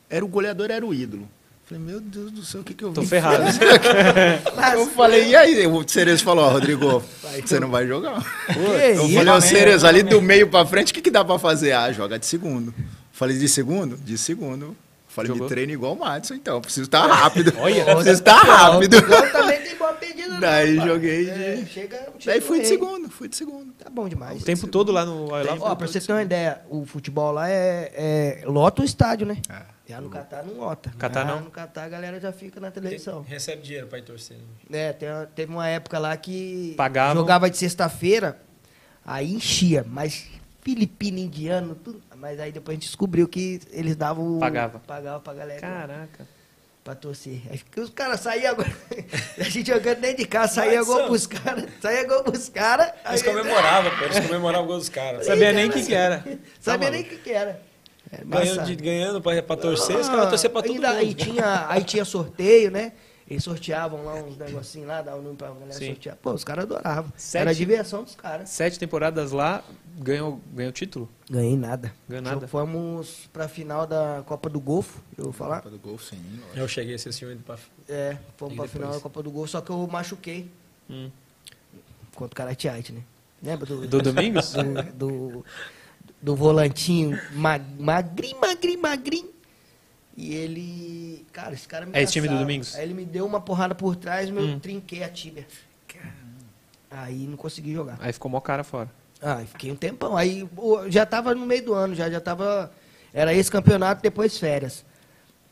era o goleador, era o ídolo. Falei, meu Deus do céu, o que, que eu Tô vim ferrado. (laughs) Eu falei, e aí? O Cerezo falou, ó, Rodrigo, você não vai jogar. Eu falei, ô né? Cerezo, ali do meio pra frente, o que, que dá pra fazer? Ah, joga de segundo. Falei, de segundo? De segundo. Falei, Jogou. me treino igual o Madison, então. Preciso estar rápido. (laughs) Olha. preciso estar rápido. Eu também tem boa pedida. não, Daí joguei de- É, chega, Daí fui de segundo, fui de segundo. Tá bom demais. O tempo todo lá no Hilal. Ó, pra você ter uma ideia, o futebol lá é, é lota o estádio, né? Já no Catar não lota. Catar Já não. No Catar a galera já fica na televisão. Recebe dinheiro pra ir torcer. É, tem uma- teve uma época lá que Pagavam. jogava de sexta-feira, aí enchia, mas filipino, indiano, tudo. Mas aí depois a gente descobriu que eles davam. Pagava. Pagava pra galera Caraca. pra torcer. Aí os caras saíam agora. (laughs) a gente jogando dentro de casa, saía gol são- pros caras. Saía gol pros caras. Eles comemoravam, pô. Eles comemoravam o gol dos caras. (laughs) Sabia nem (laughs) o que, que era. Sabia Tá nem o que, que era. Era Ganhando, de, ganhando pra, pra torcer, os caras torciam pra todo ainda, mundo. Aí tinha, aí tinha sorteio, né? Eles sorteavam lá uns negocinhos lá, davam um pra galera Sim. sortear. Pô, os caras adoravam. Sete- Era a diversão dos caras. Sete temporadas lá, ganhou, ganhou título? Ganhei nada. Ganhou nada. Fomos pra final da Copa do Golfo, eu vou falar. Copa do gol, sim. lógico. Eu cheguei a assistir um pra... É, fomos E pra depois? final da Copa do Golfo, só que eu machuquei Hum. contra o Karatiite, né? Lembra do... Do Domingos? (laughs) do, do, do volantinho mag, magrinho, magrinho, magrinho. E ele. Cara, esse cara me É esse time do. Domingos? Aí ele me deu uma porrada por trás, meu Hum. trinquei a tíbia. Aí não consegui jogar. Aí ficou mó cara fora. Ah, fiquei um tempão. Aí já tava no meio do ano, já, já tava. Era esse campeonato, depois férias.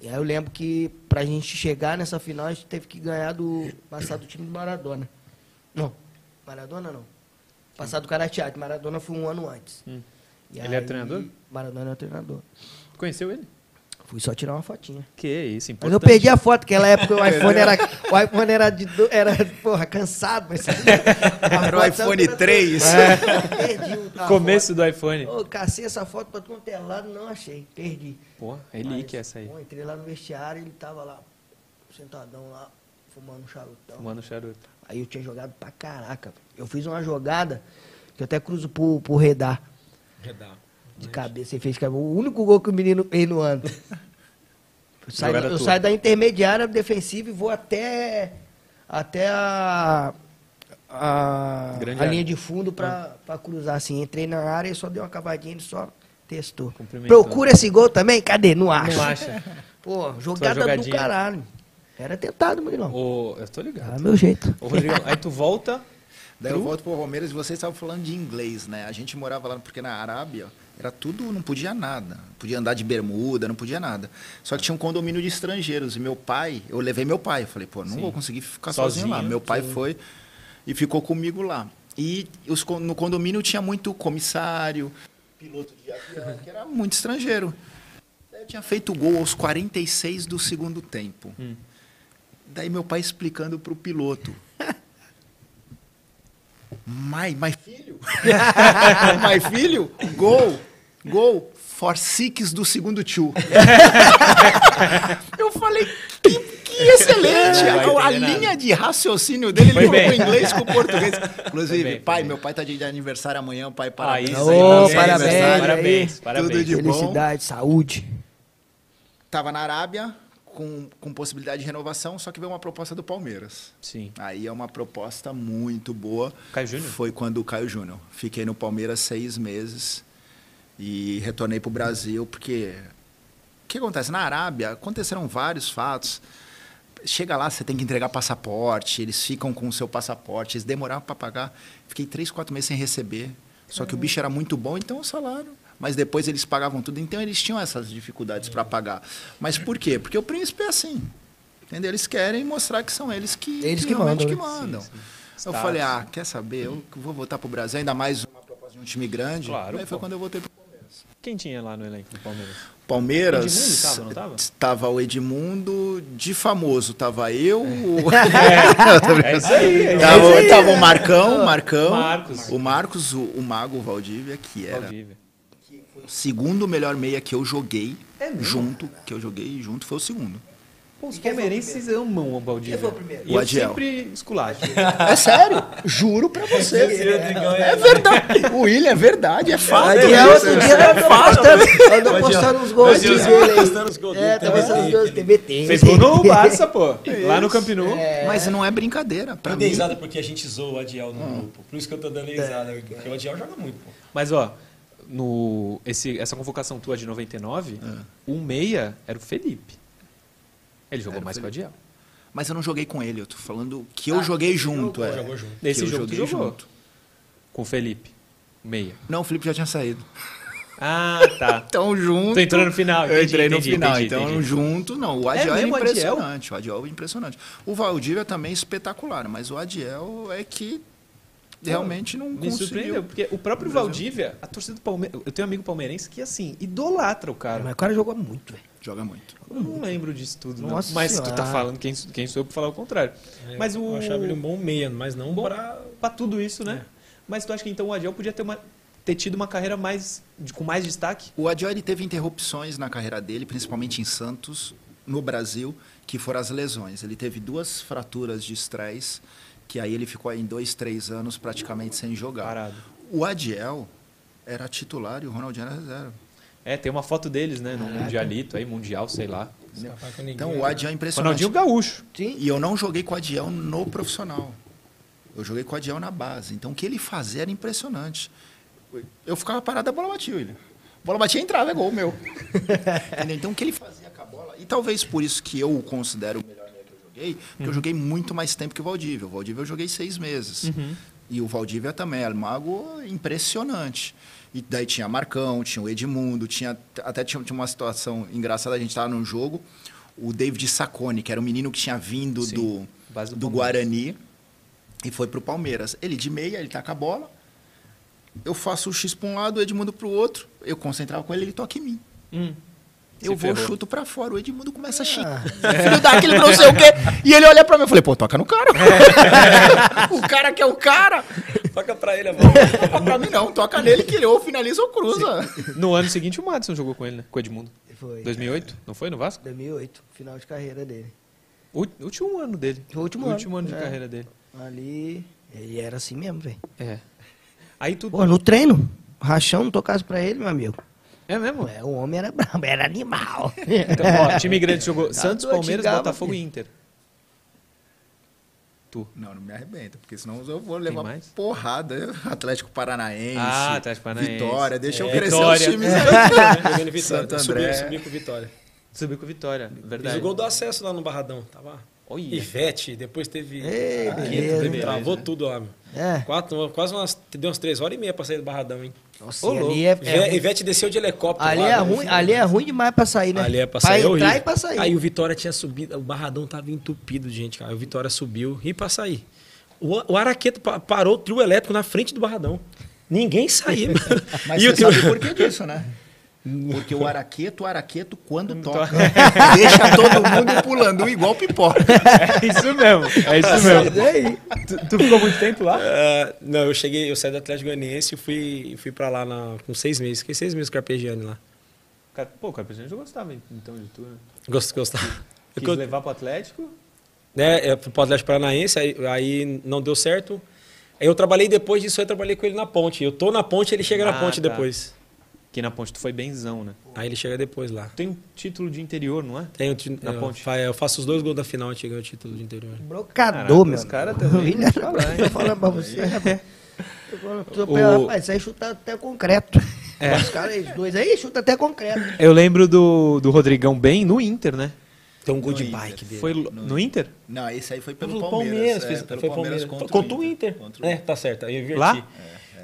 E aí eu lembro que pra gente chegar nessa final, a gente teve que ganhar do. Passar do time do Maradona. Não, Maradona não. Passar do Karatiate. Maradona foi um ano antes. Hum. E Ele era treinador? Maradona era treinador. Conheceu ele? Fui só tirar uma fotinha. Que isso, Mas importante. eu perdi a foto, naquela época o iPhone era. O iPhone era de. do- Era, porra, cansado, mas. Era o iPhone 3. Perdi o. Começo do iPhone. Ô, cacei essa foto pra quanto é lado, não achei. Perdi. Pô, relíquia essa aí. Pô, entrei lá no vestiário ele tava lá, sentadão lá, fumando um charutão. Fumando charuto. Aí eu tinha jogado pra caraca. Eu fiz uma jogada que eu até cruzo pro, pro Redar Redar. de cabeça. Ele fez é o único gol que o menino fez no ano. Eu saio, eu saio da intermediária defensiva e vou até, até a, a, a linha de fundo pra, pra cruzar assim. Entrei na área e só dei uma cavadinha, ele só testou. Procura esse gol também? Cadê? Não acho. Não acha? (laughs) Pô, jogada do caralho. Era tentado, Murilão. Ô, eu tô Ah, ligado. meu jeito. Ô, Rodrigo, aí tu volta. (laughs) Daí eu volto pro Palmeiras e vocês estavam falando de inglês, né? A gente morava lá, porque na Arábia era tudo, não podia nada. Podia andar de bermuda, não podia nada. Só que tinha um condomínio de estrangeiros. E meu pai, eu levei meu pai. Eu falei, pô, não Sim. vou conseguir ficar sozinho, lá. Sozinho, Meu pai foi e ficou comigo lá. E os, no condomínio tinha muito comissário, piloto de avião, que era muito estrangeiro. Eu tinha feito gol aos 46 do segundo tempo. Hum. Daí meu pai explicando para o piloto. My, my (laughs) filho? (laughs) my filho? Gol, gol. For six do segundo tio. (laughs) eu falei, que, que excelente! Vai a, a entender linha de raciocínio dele, Foi ele jogou bem. inglês com o português. Inclusive, bem, foi pai, bem. meu pai tá de aniversário amanhã, pai, Aí parabéns. sim, Ô, aí, parabéns, parabéns, aí. parabéns. Tudo de bom. Felicidade, saúde. Tava na Arábia com, com possibilidade de renovação, só que veio uma proposta do Palmeiras. Sim. Aí é uma proposta muito boa. Caio Júnior? Foi quando o Caio Júnior. Fiquei no Palmeiras seis meses e retornei para o Brasil, porque o que acontece? Na Arábia aconteceram vários fatos. Chega lá, você tem que entregar passaporte, eles ficam com o seu passaporte, eles demoravam para pagar. Fiquei três, quatro meses sem receber. Só que o bicho era muito bom, então o salário. Mas depois eles pagavam tudo, então eles tinham essas dificuldades para pagar. Mas por quê? Porque o príncipe é assim. Entendeu? Eles querem mostrar que são eles que, Eles que realmente mandam, que né? mandam. Sim, sim. Eu Status. falei, ah, quer saber? Eu vou voltar pro Brasil, ainda mais uma proposta de um time grande. Claro, Aí foi pô. quando eu voltei pro Palmeiras. Quem tinha lá no elenco do Palmeiras? Palmeiras. Edmundo tava, não tava? Tava o Edmundo, de famoso, tava eu. o- (laughs) (laughs) É isso aí. é tava, isso aí. tava o Marcão, o Marcão. Marcos. O Marcos, o, o Mago Valdívia, que era Valdívia. O segundo melhor meia que eu joguei É mesmo? junto, que eu joguei junto, foi o segundo. Pô, os o palmeirenses amam o Valdívia. Quem foi o primeiro? E O eu Adiel. sempre esculacho. É sério, juro pra você. é É verdade. O William é verdade, é fato. E é outro dia eu tô postando, eu tô postando uns gols Adiel, dele aí. postando os gols É, tá postando os gols do TBT. Fez gol no Barça, pô. Lá no Camp Nou. Mas não é brincadeira. Pra Eu mim, dei risada porque a gente zoou o Adiel no grupo. Por isso que eu tô dando risada. Porque o Adiel joga muito, pô. Mas, ó, no, esse, essa convocação tua de 99, um meia era o Felipe. Ele jogou Era o mais que o Felipe. Adiel. Mas eu não joguei com ele, eu tô falando que eu joguei junto. é. jogou junto. Nesse eu jogo joguei jogou. junto. Com o Felipe. Meia. Não, o Felipe já tinha saído. Ah, tá. (laughs) Então, junto. Tu entrou no final, Eu entendi, entrei no entendi, final. entendi, então, entendi. junto, não. O Adiel é, mesmo o Adiel? impressionante. O Adiel é impressionante. O Valdívia também é espetacular, mas o Adiel é que realmente não Me conseguiu. surpreendeu, porque o próprio Valdívia, a torcida do Palmeiras. Eu tenho um amigo palmeirense que, assim, idolatra o cara. Mas o cara jogou muito, velho. Joga muito. Eu não lembro disso tudo, não. Nossa Mas tu tá Senhora. falando, quem, quem sou eu pra falar o contrário. Mas o. Eu achava ele um bom meia, mas não Bom. pra... Pra tudo isso, né? Mas tu acha que então o Adiel podia ter, uma, ter tido uma carreira mais, com mais destaque? O Adiel ele teve interrupções na carreira dele, principalmente em Santos, no Brasil, que foram as lesões. Ele teve duas fraturas de estresse, que aí ele ficou aí em dois, três anos praticamente sem jogar. Parado. O Adiel era titular e o Ronaldinho era reserva. É, tem uma foto deles, né? No Mundialito aí, Mundial, sei lá. Então o Adiel é impressionante. Ronaldinho Gaúcho. Sim. E eu não joguei com o Adiel no profissional. Eu joguei com o Adiel na base. Então o que ele fazia era impressionante. Eu ficava parado, a bola batia, William. A bola batia e entrava, é gol meu. (laughs) Entendeu? Então o que ele fazia com a bola. E talvez por isso que eu o considero o melhor joguei, porque eu joguei muito mais tempo que o Valdívia. O Valdívia eu joguei seis meses. E o Valdívia também, era um mago impressionante. E daí tinha Marcão, tinha o Edmundo, tinha até tinha, tinha uma situação engraçada, a gente estava num jogo, o David Saccone, que era um menino que tinha vindo Sim, do, do do. Guarani e foi pro Palmeiras. Ele de meia, ele tá com a bola. Eu faço o X para um lado, o Edmundo pro outro. Eu concentrava com ele, ele toca em mim. Hum. Eu Se vou, ferrou. chuto pra fora. O Edmundo começa a xingar. Ah. Filho daquele não sei o quê. E ele olha pra mim. Eu falei, pô, toca no cara. (laughs) o cara que é o cara. Toca pra ele a bola. Toca pra mim não. Toca nele que ele ou finaliza ou cruza. No ano seguinte, o Madison jogou com ele, né? Com o Edmundo. Foi. 2008? Não foi no Vasco? 2008, final de carreira dele. O último ano dele. O último o ano, último ano de é. carreira dele. Ali, ele era assim mesmo, velho. É. Aí tu. Pô, no treino, rachão, não tocasse pra ele, meu amigo. É mesmo? É, o homem era brabo, era animal. Então, ó, time grande jogou Santos, do Palmeiras, Botafogo e. Inter. Tu. Não, não me arrebenta, porque senão eu vou levar mais? porrada. Atlético Paranaense, Ah, Atlético Paranaense. Vitória, deixa eu É, crescer Vitória. os times. (laughs) Jogando em Vitória. Santo Subiu, André. subiu com Vitória. Subiu com Vitória, Fiz verdade. o gol do acesso lá no Barradão. Tava Olha. Ivete, depois teve... Ei, Paquito, beleza. teve- Travou tudo lá, meu. É. Quatro, quase umas, deu umas três horas e meia pra sair do Barradão, hein? Nossa, Ô, ali é, é. Ivete desceu de helicóptero Ali lá, é né? ruim, ali é ruim demais pra sair, né? Ali é pra sair, é entrar horrível. e pra sair. Aí o Vitória tinha subido, o Barradão tava entupido de gente, cara. Aí o Vitória subiu e pra sair. O, o Araqueto pa- parou o trio elétrico na frente do Barradão. Ninguém saía. (laughs) Mas e o você trio... sabe por que (laughs) disso, né? Porque o araqueto, o araqueto, quando toca, (laughs) deixa todo mundo pulando igual pipoca. É isso mesmo. É isso mesmo. E aí? Tu, tu ficou muito tempo lá? Ah, não, eu cheguei, eu saí do Atlético Goianiense e fui, fui pra lá na- com seis meses. Fiquei seis meses com o Carpegiani lá. Pô, cara, eu já gostava então de tu, né? Gost, gostava. Quis Eu- levar pro Atlético. né, é, pro Atlético Paranaense, aí, aí não deu certo. Aí eu trabalhei depois disso, eu trabalhei com ele na ponte. Eu tô na ponte, ele chega Ah, na ponte tá. depois. Que na ponte tu foi benzão, né? Aí ele chega depois lá. Tem um título de interior, não é? Tem o ti- Na eu, ponte. eu faço os dois gols da final, ganhou o título de interior. Brocador, meu. os caras também, falar, hein? Tô falando pra você, falando, tô O- rapaz, isso aí chuta até concreto. É. Os caras, os dois aí, chuta até concreto. Eu lembro do, do Rodrigão bem no Inter, né? Tem um gol de Inter. bike dele. Foi no, no Inter? Não, esse aí foi pelo Pelo Palmeiras. é, fez- pelo foi Palmeiras Palmeiras. contra, Contra, o Inter. Contra o É, tá certo. Aí eu inverti. Lá?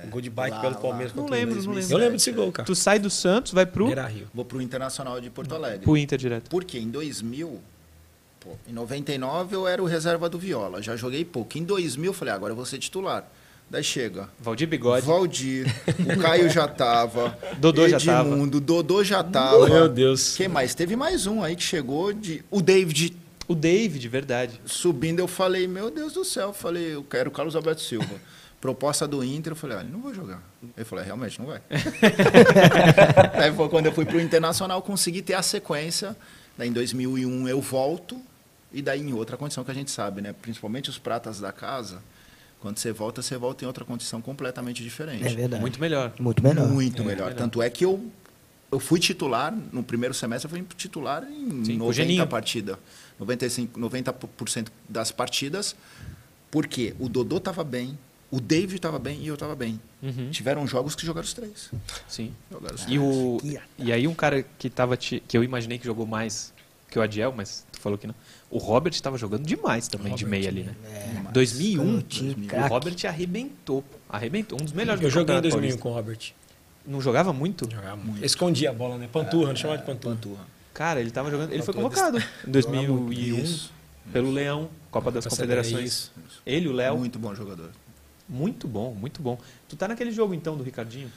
Um gol de bike Lá, pelo lá. Palmeiras. Não lembro, não lembro. Eu lembro desse gol, cara. Tu sai do Santos, vai pro, Beira Rio. Vou pro Internacional de Porto Alegre. pro Inter direto. Porque em 2000, pô, em 99 eu era o reserva do Viola, já joguei pouco. Em 2000 eu falei, ah, agora eu vou ser titular. Daí chega, Valdir Bigode. Valdir, o Caio já tava, (laughs) Dodô já tava. Edmundo, Dodô já tava. Meu Deus. Quem mais? Teve mais um aí que chegou de o David O David, verdade. subindo, eu falei, meu Deus do céu, eu falei, eu quero o Carlos Alberto Silva. (laughs) Proposta do Inter, eu falei, olha, não vou jogar. Ele falou, "É, realmente, não vai. (laughs) Aí foi quando eu fui pro Internacional, consegui ter a sequência. Daí em 2001 eu volto, e daí em outra condição que a gente sabe, né? Principalmente os pratas da casa, quando você volta, você volta em outra condição completamente diferente. É verdade. Muito melhor. Muito melhor. Muito É, melhor. melhor. Tanto é que eu, eu fui titular, no primeiro semestre eu fui titular em Sim, com o 90 Geninho. partidas. 95, 90% das partidas, porque o Dodô estava bem, o David estava bem e eu estava bem. Uhum, Tiveram jogos que jogaram os três. Sim. Jogaram os E, três. o, e aí um cara que tava te- que eu imaginei que jogou mais que o Adiel, mas tu falou que não. O Robert estava jogando demais também de meia ali, né? Demais. 2001, Canhotinho, 2000. o. Robert arrebentou. Arrebentou. Um dos melhores Eu do joguei em Campeonato 2001 Paulista. com o Robert. Não jogava muito? Jogava muito. Escondia a bola, né? Panturra, não chamava de panturra. Panturra. Cara, ele tava jogando. Ele foi convocado em 2001 Isso. pelo Leão, Copa das Confederações. Ele, o Léo, Muito bom jogador. Muito bom, muito bom. Tu tá naquele jogo então do Ricardinho?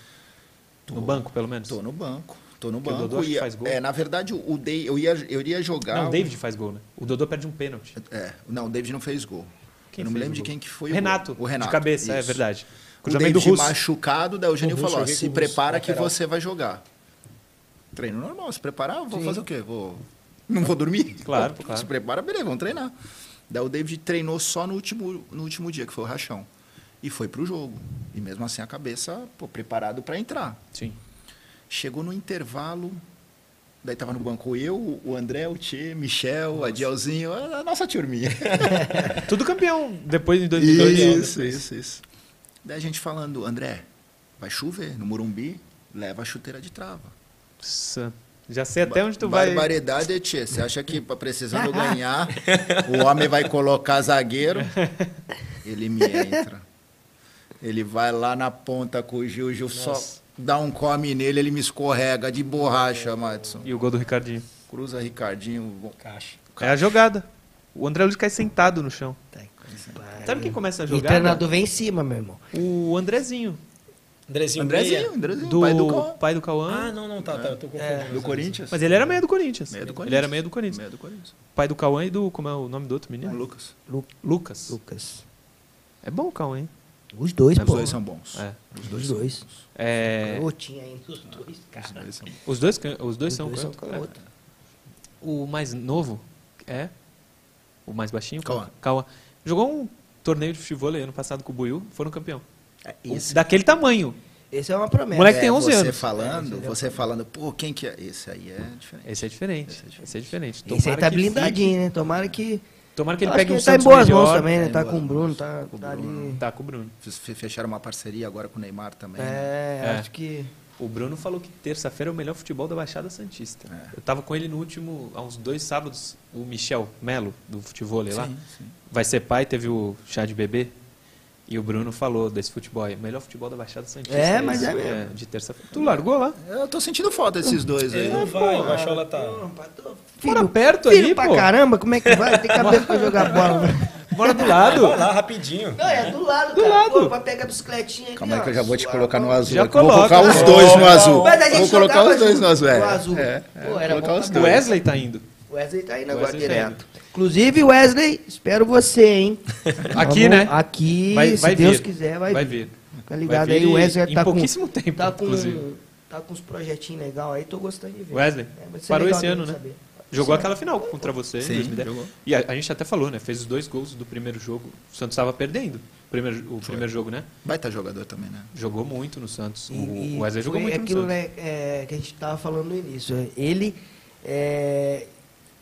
No Tô. banco, pelo menos? Tô no banco. Tô no Que o banco. Dodô e, faz gol. É, na verdade, o Dei, eu, ia, eu iria jogar. Não, o o- David faz gol, né? O Dodô perde um pênalti. É, não, o David não fez gol. Quem eu não me lembro o de quem que foi o Renato, gol. O Renato. de cabeça, é isso. verdade. O do David Russo. machucado, daí o O Russo, falou, ó, se o prepara que você vai jogar. Treino normal, se preparar, vou Sim. fazer o quê? Vou... Não vou dormir? (laughs) Claro, (laughs) claro. Se prepara, beleza, vamos treinar. Daí o David treinou só no último, no último dia, que foi o rachão. E foi pro jogo. E mesmo assim a cabeça, pô, preparado para entrar. Sim. Chegou no intervalo, daí tava no banco eu, o André, o Tchê, Michel, o Adielzinho, a nossa turminha. (laughs) Tudo campeão depois de 2002. Isso, isso, isso. Daí a gente falando, André, vai chover no Morumbi, leva a chuteira de trava. Nossa, Já sei até onde tu vai. Barbaridade, Tchê. Você acha que precisando ganhar, o homem vai colocar zagueiro? (laughs) Ele me entra. Ele vai lá na ponta com o Gil, o Gil só dá um come nele, ele me escorrega de borracha, Madison. E o gol do Ricardinho. Cruza Ricardinho. bom, Caixa. É a jogada. O André Luiz cai sentado no chão. Tá Sabe quem começa a E o jogar? treinador vem em cima, meu irmão. O Andrezinho. Andrezinho Meia. Andrezinho, Andrezinho, Do pai do Cauã. pai do Cauã. Ah, não, não, tá, tá. Eu tô confundindo. Do Corinthians. Mas ele era meio do Corinthians. Meio do Ele Corinthians. era meio do Corinthians. Meio do Corinthians. Pai do Cauã e do. Como é o nome do outro menino? Lucas. Lucas. Lucas. É bom o Cauã, hein? Os dois, Os pô. dois são bons. É. Os dois Os são dois. bons. É, Garotinho ainda, os dois, cara. Os dois são bons. os dois, os dois Os são dois são canhoto. É. O mais novo é. O mais baixinho? Cauã. Cauã. Jogou um torneio de futebol ano passado com o Buiu, foram campeão. É, O- Daquele tamanho. esse é uma promessa. Moleque tem 11 você anos. falando, É, você falando, pô, quem que é? Esse aí é diferente. Esse é diferente. Esse é diferente. Esse é diferente. Esse aí tá blindadinho, né? Tomara que. Tomara que ele pegue que um ele tá em boas mãos melhor. também, né? Tá Tá com o Bruno, mãos. tá, Com o tá ali. Bruno. Tá com o Bruno. Fecharam uma parceria agora com o Neymar também. né? É, É. acho que. O Bruno falou que terça-feira é o melhor futebol da Baixada Santista. É. Eu tava com ele no último, há uns dois sábados, o Michel Melo, do futebol lá. Sim, sim. Vai ser pai, teve o chá de bebê. E o Bruno falou desse futebol aí. Melhor futebol da Baixada Santista. É, mas esse, é mesmo. de terça-feira. Tu largou lá? Eu tô sentindo falta desses dois aí. Ele não vai, o Bachola tá. Fora perto filho ali, pra pô. caramba, como é que vai? Tem cabelo (laughs) pra jogar bola. né? Mora do lado. Vai lá, rapidinho. Não, é do lado, Do cara. lado. Pô, pra pegar a bicicletinha aqui, Calma aí que eu já vou te colocar no azul. Já aqui. Vou coloca, colocar os né? dois no azul. Mas a gente Vou colocar os dois no azul. É, no azul. é, Pô, é, era colocar os O dois. Wesley tá indo. O Wesley tá indo agora Wesley tá direto. Inclusive, Wesley, espero você, hein? (laughs) Aqui, Vamos- né? Aqui, Vai, se vai Deus vir. quiser, vai, Vai vir. vir. Tá ligado Vai aí? O Wesley em tá com, pouquíssimo tempo, tá com, inclusive. tá com uns projetinhos legais aí, tô gostando de ver. Wesley, É, vai parou esse ano, né? saber. Jogou aquela final contra você Sim, em 2010. jogou. E a, a gente até falou, né? Fez os dois gols do primeiro jogo. O Santos estava perdendo o primeiro, o primeiro jogo, né? Baita jogador também, né? Jogou muito no Santos. E, o Wesley jogou foi muito aquilo no Santos. né, é, que a gente tava falando no início. Ele é,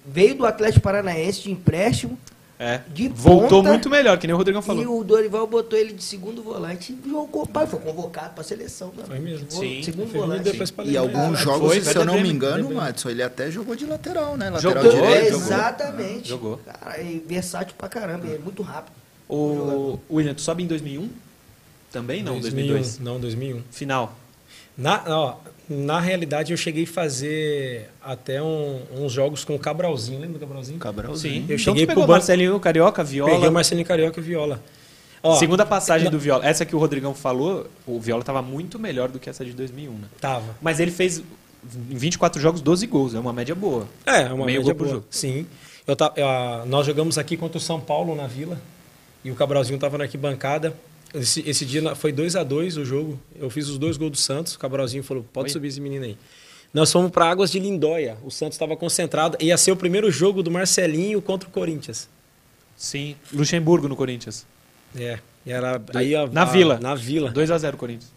veio do Atlético Paranaense de empréstimo É. de Voltou ponta, muito melhor, que nem o Rodrigão e falou. o Dorival botou ele de segundo volante e jogou, pai, foi convocado pra seleção também. Foi mesmo. Sim. Segundo Foi volante. E alguns jogos, foi, se eu não me engano. Madison, ele até jogou de lateral, né? Lateral Jogou, direito. Jogou. exatamente. Jogou. Cara, e versátil pra caramba, é muito rápido. O William, tu sobe em 2001? Também não, 2002. Não, 2001. Final. Na, ó, na realidade, eu cheguei a fazer até um- uns jogos com o Cabralzinho. Lembra do Cabralzinho? Cabralzinho. Sim. Eu então cheguei tu pegou pro Marcelinho, Carioca, Viola. Peguei o Marcelinho Carioca e Viola. Ó, Segunda passagem na- do Viola. Essa que o Rodrigão falou, o Viola estava muito melhor do que essa de 2001, né? Tava. Mas ele fez em 24 jogos 12 gols, é uma média boa. É, uma Meio média boa. jogo. Sim. Eu ta- eu, nós jogamos aqui contra o São Paulo na Vila. E o Cabralzinho estava na arquibancada. Esse, esse dia foi 2 a 2 o jogo. Eu fiz os dois gols do Santos. O Cabralzinho falou: pode Oi. subir esse menino aí. Nós fomos para Águas de Lindóia. O Santos estava concentrado. Ia ser o primeiro jogo do Marcelinho contra o Corinthians. Sim. Luxemburgo no Corinthians. É. E era, aí a- Na a- Vila. Na Vila. 2 a 0 Corinthians.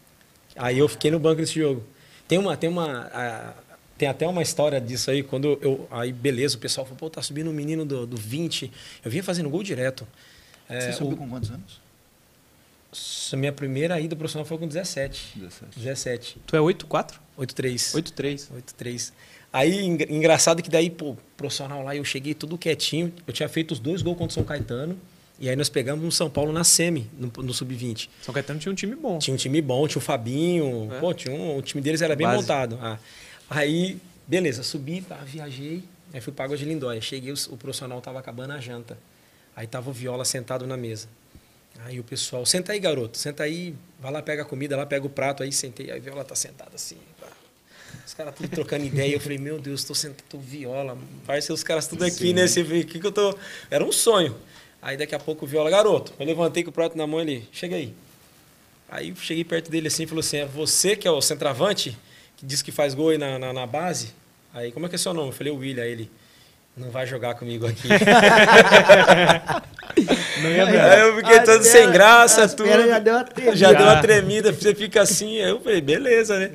Aí eu fiquei no banco desse jogo. Tem uma, tem uma, ah, tem até uma história disso aí. Quando eu, aí beleza, o pessoal falou, pô, tá subindo um menino do, do 20. Eu vinha fazendo gol direto. É, Você subiu o- com quantos anos? Minha primeira ida profissional foi com 17. 17. 17. Tu é 8-4? 8-3. 8-3. 8-3. Aí, engra- engraçado que daí, pô, profissional lá, eu cheguei tudo quietinho. Eu tinha feito os dois gols contra o São Caetano. E aí nós pegamos um São Paulo na semi, no, no Sub-20. São Caetano tinha um time bom. Tinha um time bom, tinha o Fabinho. É. Pô, tinha um, o time deles era bem Base. montado. Ah. Aí, beleza, subi, tá, viajei. Aí fui para Água de Lindóia. Cheguei, o, o profissional tava acabando a janta. Aí tava o Viola sentado na mesa. Aí o pessoal, senta aí, garoto, senta aí, vai lá, pega a comida, lá pega o prato. Aí sentei, aí Viola tá sentado assim. pá. Os caras tudo trocando ideia. Eu falei, meu Deus, tô sentado, tô Viola. Parece os caras tudo aqui, Sim. né? Você vê, o que que eu tô... Era um sonho. Aí daqui a pouco o Viola, garoto, eu levantei com o prato na mão ele, chega aí. Aí eu cheguei perto dele assim e falou assim: é você que é o centroavante, que diz que faz gol aí na, na, na base? Aí, como é que é seu nome? Eu falei, o William. Aí ele, não vai jogar comigo aqui. (laughs) Não ia aí eu fiquei As todo sem graça, as tudo. já deu uma tremida. Já deu uma tremida, você fica assim. Aí eu falei, beleza, né?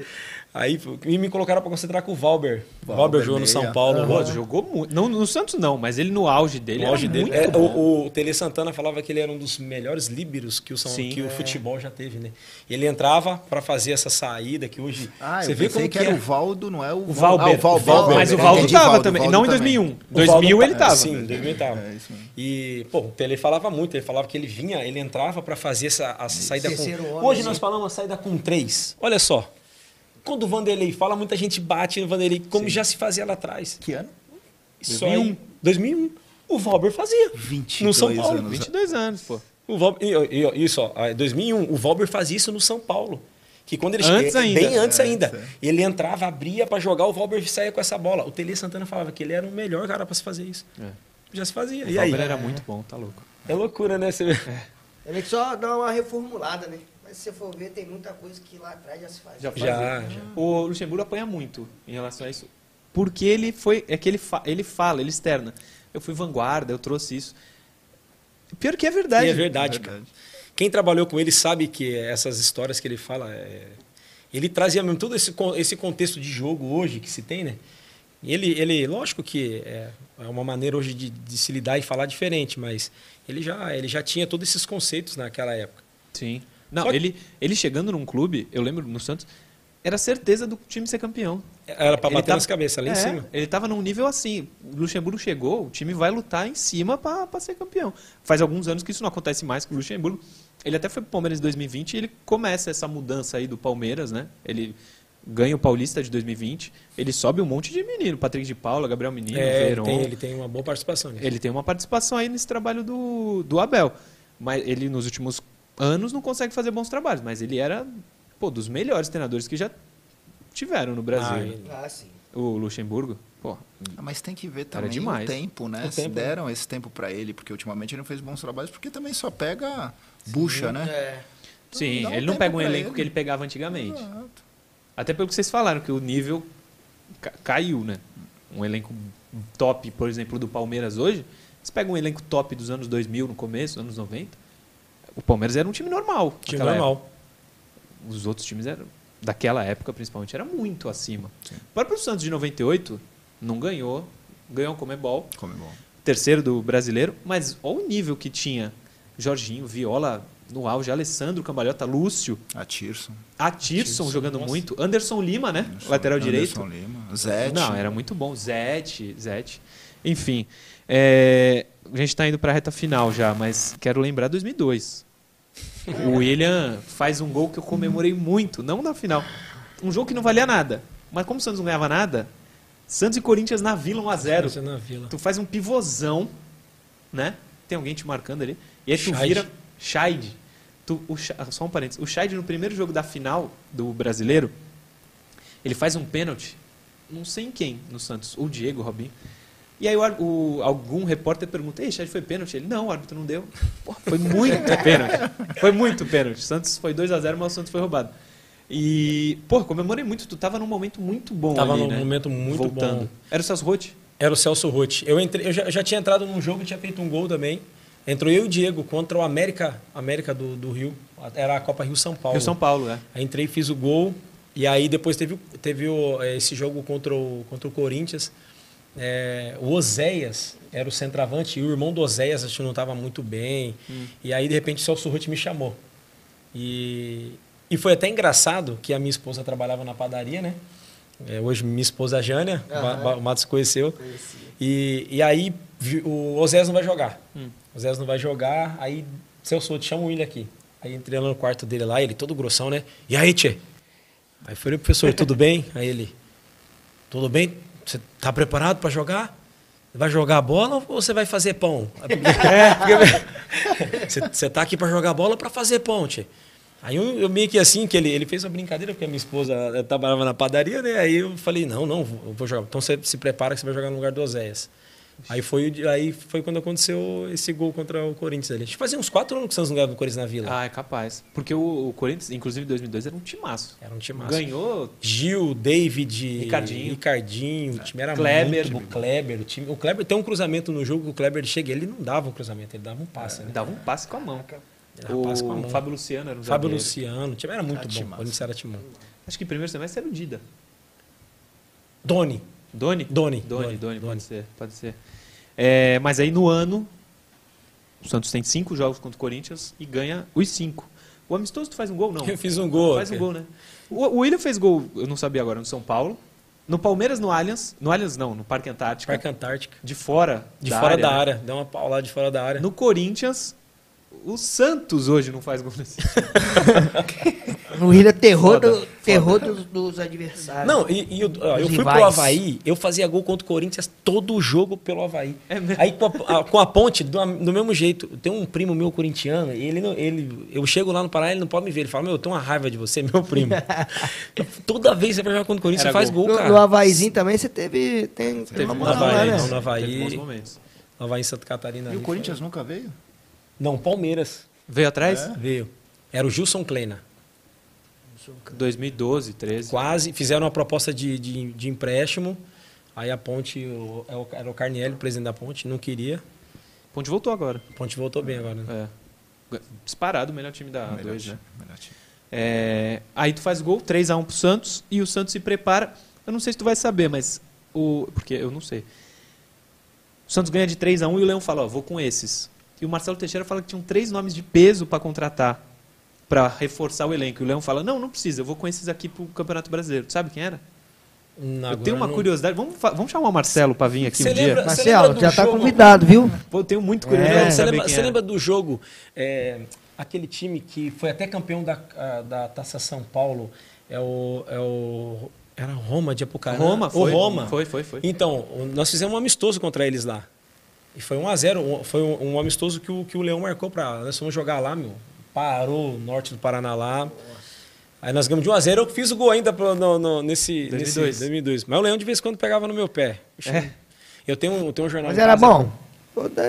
Aí e me colocaram para concentrar com o Valber. O Valber, Valber jogou no. São Paulo. Valber. jogou muito. Não, no Santos não, mas ele no auge dele O auge era dele. muito É, bom. o, o Tele Santana falava que ele era um dos melhores líberos que o, São, Sim. que o É. futebol já teve, né? Ele entrava para fazer essa saída que hoje. Ah, você eu vê como que que era é. o Valdo, não é o, O Valber. Ah, o Val- O Valber. Mas o. Valdo Entendi, tava Valdo, também. Valdo Não em também. 2001. O 2000 Valdo ele tá- tava. Sim, 2000 ele tava. É. E, pô, o Tele falava muito, ele falava que ele vinha, ele entrava para fazer essa, essa saída com. Hoje né? nós falamos uma saída com três. Olha só. Quando o Vanderlei fala, muita gente bate no Vanderlei, como já se fazia lá atrás. Que ano? Isso 2001. aí. 2001. O Valber fazia. 22 no São Paulo. anos. 22 anos, pô. O Valber, isso, ó, ah, 2001, o Valber fazia isso no São Paulo. Que quando ele Antes é, ainda. Bem antes É, ainda. é. Ele entrava, abria para jogar, o Valber saía com essa bola. O Tele Santana falava que ele era o melhor cara para se fazer isso. É. Já se fazia. O e aí? Valber era muito bom, tá louco. É loucura, né? Você vê. Ele só dá uma reformulada, né? Mas se você for ver, tem muita coisa que lá atrás já se faz. Já Já, já. O Luxemburgo apanha muito em relação a isso. Porque ele foi. É que ele, fa- ele fala, ele externa. Eu fui vanguarda, eu trouxe isso. Pior que é verdade. E é verdade, cara. Quem trabalhou com ele sabe que essas histórias que ele fala. é- Ele trazia mesmo todo esse, esse contexto de jogo hoje que se tem, né? Ele, ele lógico que é, é uma maneira hoje de, de se lidar e falar diferente, mas ele já, ele já tinha todos esses conceitos naquela época. Sim. Não, que- ele, ele chegando num clube, eu lembro no Santos, era certeza do time ser campeão. Era para bater tava- nas cabeças, lá em É, cima. Ele tava num nível assim. O Luxemburgo chegou, o time vai lutar em cima pra ser campeão. Faz alguns anos que isso não acontece mais com o Luxemburgo. Ele até foi pro Palmeiras em 2020 e ele começa essa mudança aí do Palmeiras, né? Ele ganha o Paulista de 2020, ele sobe um monte de menino, Patrick de Paula, Gabriel Menino, É, ele ele tem uma boa participação nisso. Ele tem uma participação aí nesse trabalho do, do Abel. Mas ele, nos últimos anos, não consegue fazer bons trabalhos. Mas ele era, pô, dos melhores treinadores que já tiveram no Brasil. Ah, né? Ah, sim. O Luxemburgo, pô, Ah, Mas tem que ver também demais. o tempo, né? O Se tempo, deram esse tempo pra ele, porque ultimamente ele não fez bons trabalhos, porque também só pega bucha, né? É. sim, dá um ele não pega um elenco ele. que ele pegava antigamente. Exato. Até pelo que vocês falaram, que o nível ca- caiu, né? Um elenco top, por exemplo, do Palmeiras hoje, você pega um elenco top dos anos 2000, no começo, anos 90, o Palmeiras era um time normal. Time normal. época. Os outros times eram, daquela época, principalmente, era muito acima. O próprio Santos de 98 não ganhou, ganhou o Comebol, Como bom. terceiro do brasileiro, mas olha o nível que tinha Jorginho, Viola no auge, Alessandro, Cambalhota, Lúcio, A Tirson. a Tirson Tirson, jogando nossa. muito, Anderson Lima, né? Anderson- Lateral Anderson direito. Lima. Zete. Não, era muito bom. Zete, Zete. Enfim, é, a gente está indo para a reta final já, mas quero lembrar 2002. O William faz um gol que eu comemorei muito, não na final. Um jogo que não valia nada. Mas como o Santos não ganhava nada, Santos e Corinthians na Vila 1 a 0 Isso é na Vila. Tu faz um pivôzão, né? Tem alguém te marcando ali. E aí tu Scheid. vira. Scheid. Tu, o, Scha- só um parênteses. O Scheid, no primeiro jogo da final do brasileiro, ele faz um pênalti, não sei em quem, no Santos. O Diego, Robinho. E aí o, o- algum repórter pergunta: Ei, foi pênalti? Ele: Não, o árbitro não deu. Porra, foi muito pênalti. Foi muito pênalti. O Santos foi 2 a 0 mas o Santos foi roubado. E, pô, comemorei muito. Tu tava num momento muito bom Tava ali, num né? momento muito Voltando. bom. Era o Celso Rotti? Era o Celso Rotti. Eu, entrei, eu já, eu já tinha entrado num jogo e tinha feito um gol também. Entrou eu e o Diego contra o América, América do, do Rio. Era a Copa Rio São Paulo. Rio São Paulo, é. Aí entrei, fiz o gol. E aí depois teve, teve o- eh, esse jogo contra o, contra o Corinthians. É, o Oséias era o centroavante e o irmão do Oséias acho que não estava muito bem. E aí, de repente, o Celso Ruth me chamou. E, e foi até engraçado que a minha esposa trabalhava na padaria, né? É, hoje, minha esposa a Jânia, o Matos conheceu. E, e aí, o Oséias não vai jogar. Hum. O Oséias não vai jogar. Aí, Celso Ruth chama o William aqui. Aí entrei lá no quarto dele lá, ele todo grossão, né? E aí, tchê? Aí falei, professor, tudo bem? Aí ele, tudo bem? Você tá preparado para jogar? Vai jogar bola ou você vai fazer pão? (laughs) É, Você, você tá aqui para jogar bola ou para fazer pão, tchê? Aí eu, eu meio que assim, que ele, ele fez uma brincadeira, porque a minha esposa trabalhava na padaria, né? Aí eu falei, não, não, eu vou jogar. Então você se prepara que você vai jogar no lugar do Oséias. Aí foi, o aí foi quando aconteceu esse gol contra o Corinthians ali. Acho que fazia uns quatro anos que o Santos não ganhava do Corinthians na Vila. Ah, é capaz. Porque o, o Corinthians, inclusive em 2002, era um timaço. Era um massa. Ganhou. Gil, David, Ricardinho. Ricardinho, o time era Kleber. muito bom. O Kleber, o time, o Kleber tem um cruzamento no jogo que o Kleber chega, ele não dava um cruzamento, ele dava um passe, né? Dava um passe com a mão. Ele dava um passe com a O mão. Fábio Luciano era um Fábio zagueiro. Luciano, o time era muito Ah, bom. timaço. O Corinthians era timão. Acho que primeiro semestre era o Dida. Doni. Doni? Doni. Doni, Doni, pode ser. Pode ser. É, mas aí no ano, o Santos tem cinco jogos contra o Corinthians e ganha os cinco. O amistoso tu faz um gol? Não. (laughs) Eu fiz um gol. Faz um gol, né? O, o William fez gol, eu não sabia agora, no São Paulo. No Palmeiras, no Allianz. No Allianz não, no Parque Antártica. Parque Antártica. De fora De da fora área, da né? área. Deu uma paulada de fora da área. No Corinthians, o Santos hoje não faz gol nesse. (laughs) O William terror, Foda, do, terror dos, dos adversários. Não, e, e eu, ó, eu fui pro rivais. Havaí, eu fazia gol contra o Corinthians todo o jogo pelo Havaí. É mesmo? Aí com a, a- com a ponte, do, do mesmo jeito, tem um primo meu corintiano, e ele, não- ele, eu chego lá no Pará, ele não pode me ver. Ele fala, meu, eu tenho uma raiva de você, (laughs) meu primo. (laughs) Toda vez que você vai jogar contra o Corinthians, Era você faz gol. gol, no, cara. no Havaizinho também você teve. Tem, tem uma no moral Havaí, lá, não, né? no Teve Havaí, bons momentos. Havaí em Santa Catarina. E ali o Corinthians foi- nunca veio? Não, Palmeiras Veio atrás? veio. Era o Gilson Kleina. 2012, 13. Quase, fizeram uma proposta de, de, de empréstimo, aí a Ponte, o- é era o Carnielli, o presidente da Ponte, não queria. Ponte voltou agora. A Ponte voltou bem agora, né? É. Disparado o melhor time da Melhor 2, time, né? melhor time. É, aí tu faz gol, 3x1 pro Santos, e o Santos se prepara. Eu não sei se tu vai saber, mas. O, porque eu não sei. O Santos ganha de 3x1 e o Leão fala, ó, vou com esses. E o Marcelo Teixeira fala que tinham três nomes de peso para contratar, para reforçar o elenco. E o Leão fala, não, não precisa, eu vou com esses aqui pro Campeonato Brasileiro. Tu sabe quem era? Não, eu tenho uma não- curiosidade. Vamos, vamos chamar o Marcelo para vir aqui Você um dia? lembra- Marcelo, lembra do já tá jogo? convidado, viu? Pô, eu tenho muito É, curiosidade de Você, saber lembra, lembra do jogo, é, aquele time que foi até campeão da, da Taça São Paulo, É o. É o era Roma de Apucarana. Roma, o foi. Roma. Foi, foi, foi. Então, o- nós fizemos um amistoso contra eles lá. E foi 1 a 0 um- Foi um, um amistoso que o, que o Leão marcou pra. Nós fomos jogar lá, meu. Parou, norte do Paraná lá. Aí nós ganhamos de 1 a 0 Eu fiz o gol ainda pro- no, no- nesse, 2002. nesse 2002. Mas o Leão de vez em quando pegava no meu pé. É. Eu tenho, um- eu tenho um jornal Mas era casa- bom.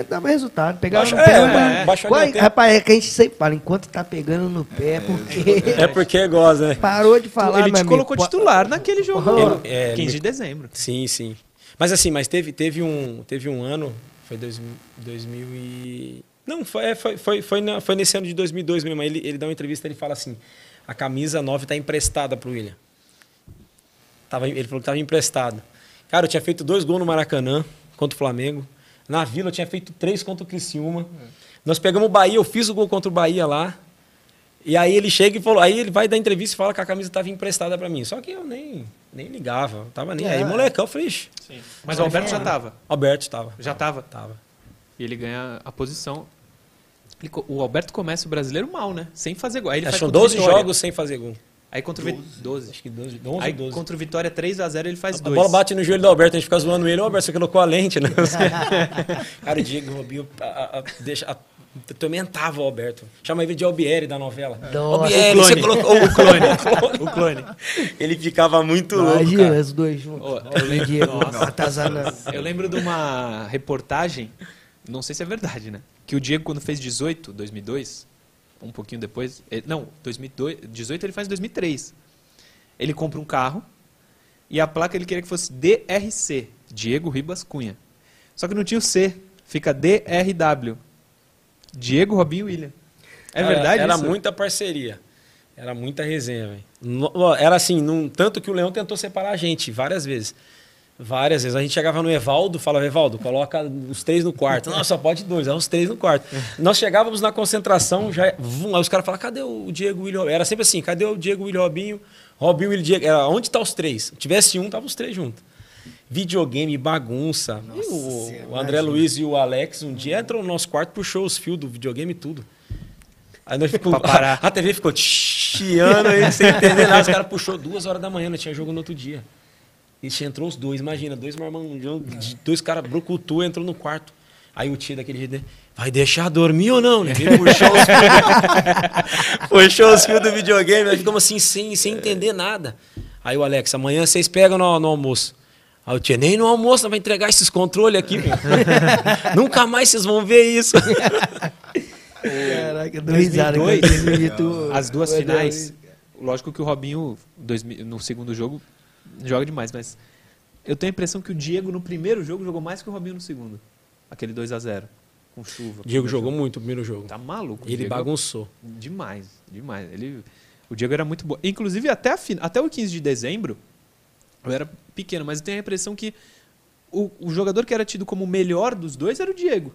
Dava resultado. Pegava Baixa- no pé. é, mas- é, baixa Qual- o rapaz, é que a gente sempre fala, enquanto tá pegando no pé, porque É porque gosta, né? parou de falar, ele te amigo. colocou Pô, titular naquele jogo. Ele- é, 15 me- de dezembro. Sim, sim. Mas assim, mas teve, teve, um, teve um ano, foi dois, 2000 e... Não, foi, é, foi, foi, foi, na- foi nesse ano de 2002 mesmo. Ele, ele dá uma entrevista ele fala assim, a camisa 9 está emprestada pro William. Tava, ele falou que estava emprestado. Cara, eu tinha feito dois gols no Maracanã contra o Flamengo. Na Vila eu tinha feito três contra o Criciúma. Nós pegamos o Bahia, eu fiz o gol contra o Bahia lá. E aí ele chega e falou, aí ele vai dar entrevista e fala que a camisa estava emprestada para mim. Só que eu nem, nem ligava, eu tava nem É. aí. Molecão, eu falei, "Ixi, Mas o Alberto já tava. Alberto estava. Já tava. Tava. E ele ganha a posição. Ele o Alberto começa o brasileiro mal, né? Sem fazer gol. Aí ele faz são contra o 12 Vitória. jogos sem fazer gol. Aí contra o Vi- 12. Acho que 12, 11 Aí ou 12. contra o Vitória 3x0 ele faz A dois. bola bate no joelho do Alberto, a gente fica zoando ele. Ô, Alberto, você colocou a lente, né? (laughs) Cara, o Diego Robinho a, a, deixa, a, atormentava o Alberto. Chama ele de Albieri da novela. Nossa, Albieri, o você clone. colocou (laughs) o clone. O clone. Ele ficava muito louco, Imagina cara. os dois juntos. Ô, Olha o Diego atazanando. Eu lembro de uma reportagem, não sei se é verdade, né? Que o Diego, quando fez 18, 2002, um pouquinho depois. ele- não, 2002, 18 ele faz em 2003. Ele compra um carro e a placa ele queria que fosse DRC, Diego Ribas Cunha. Só que não tinha o C, fica DRW, Diego Robinho William. É Cara, verdade Era isso? muita parceria. Era muita resenha, velho. Era assim, num, tanto que o Leão tentou separar a gente várias vezes. Várias vezes. A gente chegava no Evaldo, falava, Evaldo, coloca os três no quarto. (laughs) Não, só pode dois, é os três no quarto. Nós chegávamos na concentração, já. Vum, aí os caras falavam, cadê o Diego William? Era sempre assim, cadê o Diego William Robinho? Robinho William Diego. Era, onde tá os três? Se tivesse um, tava os três juntos. Videogame, bagunça. E o, o André Luiz e o Alex um dia entrou no nosso quarto, puxou os fios do videogame e tudo. Aí nós ficamos. Pra parar. (laughs) A, TV ficou chiando aí, sem entender nada. Os caras puxou duas horas da manhã, não tinha jogo no outro dia. E entrou os dois, imagina, dois marmanjão, dois caras brucutu, entrou no quarto. Aí o tio daquele jeito, né? vai deixar dormir ou não? Ninguém puxou os fios. (laughs) puxou os fios do videogame, nós ficamos assim, sem, sem entender nada. Aí o Alex, amanhã vocês pegam no, no almoço. Aí o tio, nem no almoço, vai entregar esses controles aqui, meu. (laughs) Nunca mais vocês vão ver isso. Caraca, dou risada. 2002, quando ele imita As duas finais. Lógico que o Robinho, 2000 no segundo jogo, joga demais, mas eu tenho a impressão que o Diego no primeiro jogo jogou mais que o Robinho no segundo. Aquele 2 a 0 com chuva. Diego jogou jogo. muito o primeiro jogo. Tá maluco. Ele Diego- bagunçou. Demais, demais. Ele, o Diego era muito bom. Inclusive, até, a até o 15 de dezembro, eu era pequeno, mas eu tenho a impressão que o, o jogador que era tido como o melhor dos dois era o Diego.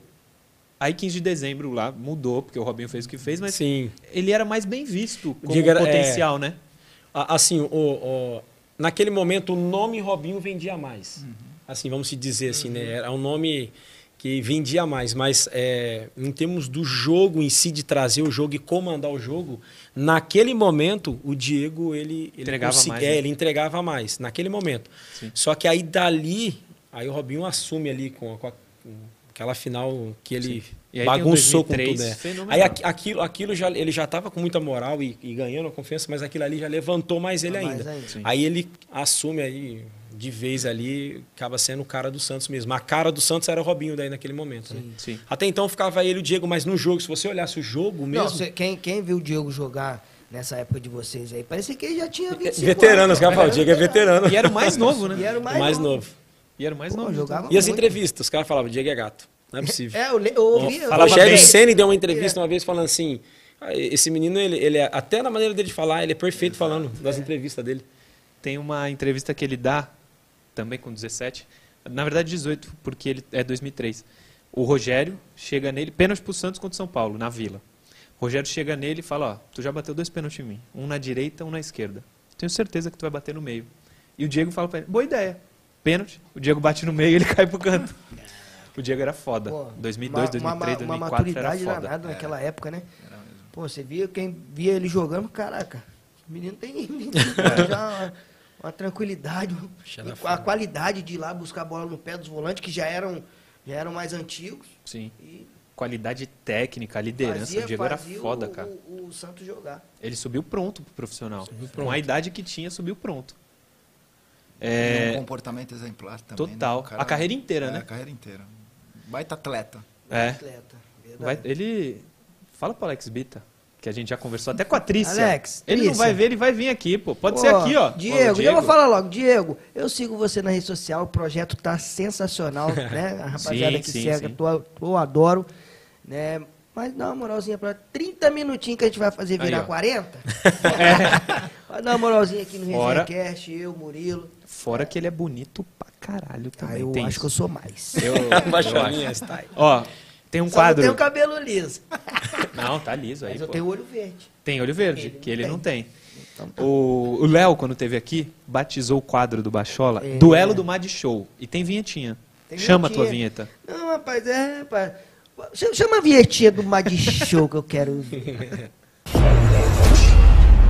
Aí 15 de dezembro lá mudou, porque o Robinho fez o que fez, mas Sim. ele era mais bem visto como Diego era- potencial, né? A- Assim, o, o- naquele momento o nome Robinho vendia mais. Assim, vamos se dizer assim, né? Era um nome que vendia mais, mas é, em termos do jogo em si, de trazer o jogo e comandar o jogo, naquele momento o Diego ele, ele Entregava consegui- mais, é, né? ele entregava mais naquele momento. Sim. Só que aí dali, aí o Robinho assume ali com, a- com a- com aquela final que ele E aí bagunçou 2003 com tudo. É. Aí aqui- aquilo, aquilo já, ele já estava com muita moral e, e ganhando a confiança, mas aquilo ali já levantou mais ele Ah, mais ainda. ainda. Sim. Aí ele assume aí de vez ali, acaba sendo o cara do Santos mesmo. A cara do Santos era o Robinho daí naquele momento. né? Sim. Até então ficava ele e o Diego, mas no jogo, se você olhasse o jogo mesmo. Não, cê- quem, quem viu o Diego jogar nessa época de vocês aí, parecia que ele já tinha 25 veterano, os anos. caras falam, o Diego é veterano. E era o mais novo, né? E era o mais, mais, novo. novo. E era o mais Pô, novo. jogava E as muito. entrevistas, os caras falavam, o Diego é gato. Não é possível. É, eu, eu ouvi. O Rogério. Ceni deu uma entrevista uma vez falando assim: "Ah, esse menino, ele, ele é, até na maneira dele de falar, ele é perfeito falando das entrevistas dele. Tem uma entrevista que ele dá, também com 17, na verdade 18, porque ele é 2003. O Rogério chega nele, pênalti pro Santos contra o São Paulo, na Vila. O Rogério chega nele e fala, ó, tu já bateu dois pênaltis em mim, um na direita, um na esquerda. Tenho certeza que tu vai bater no meio. E o Diego fala pra ele, boa ideia. Pênalti, o Diego bate no meio e ele (laughs) cai pro canto. O Diego era foda. Pô, 2002, uma- 2003, uma, uma 2004 era maturidade foda. danada naquela época, né? Pô, você via quem via ele jogando, caraca. O menino tem (laughs) já uma, tranquilidade, Cheira a qualidade de ir lá buscar a bola no pé dos volantes, que já eram, já eram mais antigos. Sim. E Qualidade técnica, liderança. fazia, o Diego era foda, o, cara. O, o Santos jogar. Ele subiu pronto pro profissional. Subiu Com pronto. a idade que tinha, subiu pronto. Um É, comportamento exemplar também. Total. né? O A carreira inteira, é, né? A carreira inteira. Baita atleta. é. Atleta. Vai- ele. Fala pro Alex Bita, que a gente já conversou até com a Trícia. Alex, ele não Trícia. vai ver, ele vai vir aqui, pô. Pode ser Ó, aqui, ó. Diego, Ô, já vou falar logo. Diego, eu sigo você na rede social, o projeto tá sensacional, (laughs) né? A rapaziada Sim, que sim, segue, sim. tô- eu adoro, né? Mas dá uma moralzinha pra 30 minutinhos que a gente vai fazer virar Aí, ó. 40. (laughs) Vai dar uma moralzinha aqui no Fora. ResenCast, eu, Murilo. Fora que ele é bonito pra caralho Ah, também. eu tem acho que eu sou mais. eu, (laughs) eu acho. Ó, tem um Só não quadro. tenho cabelo liso. (laughs) Não, tá liso aí. Mas eu pô. tenho olho verde. Tem olho verde, Ele que não ele tem. não tem. Então tá. O o Léo, quando teve aqui, batizou o quadro do Bachola É. Duelo do Mad Show. E tem vinhetinha. Tem Chama a tua vinhetinha. vinheta. Não, rapaz, é, rapaz. Ch- Chama a vinhetinha do Mad Show que eu quero. (laughs)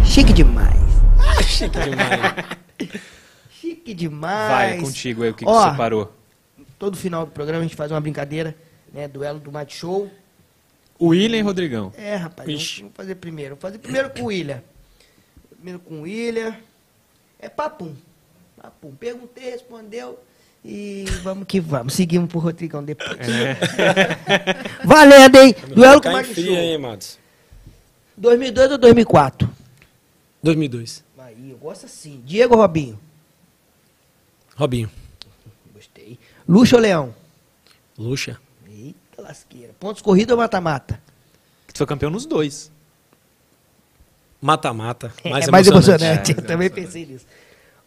Chique demais. (laughs) Chique demais. Chique demais. Vai, contigo aí, o que, que Ó, você separou? Todo final do programa a gente faz uma brincadeira, né? Duelo do Mad Show. O William e Rodrigão. É, rapaz, vamos, vamos fazer primeiro. Vamos fazer primeiro com o William. Primeiro com o William. É papum. Papum. Perguntei, respondeu. E vamos que vamos. Seguimos pro Rodrigão depois. (laughs) Valendo, hein? Duelo com o fria, Show. hein, Matos? 2002 ou 2004? 2002. Aí, eu gosto assim. Diego ou Robinho? Robinho. Gostei. Luxa ou Leão? Luxa. Lasqueira. Pontos corridos ou mata-mata? Que tu foi campeão nos dois. Mata-mata. Mais é mais emocionante. É, Eu também pensei nisso.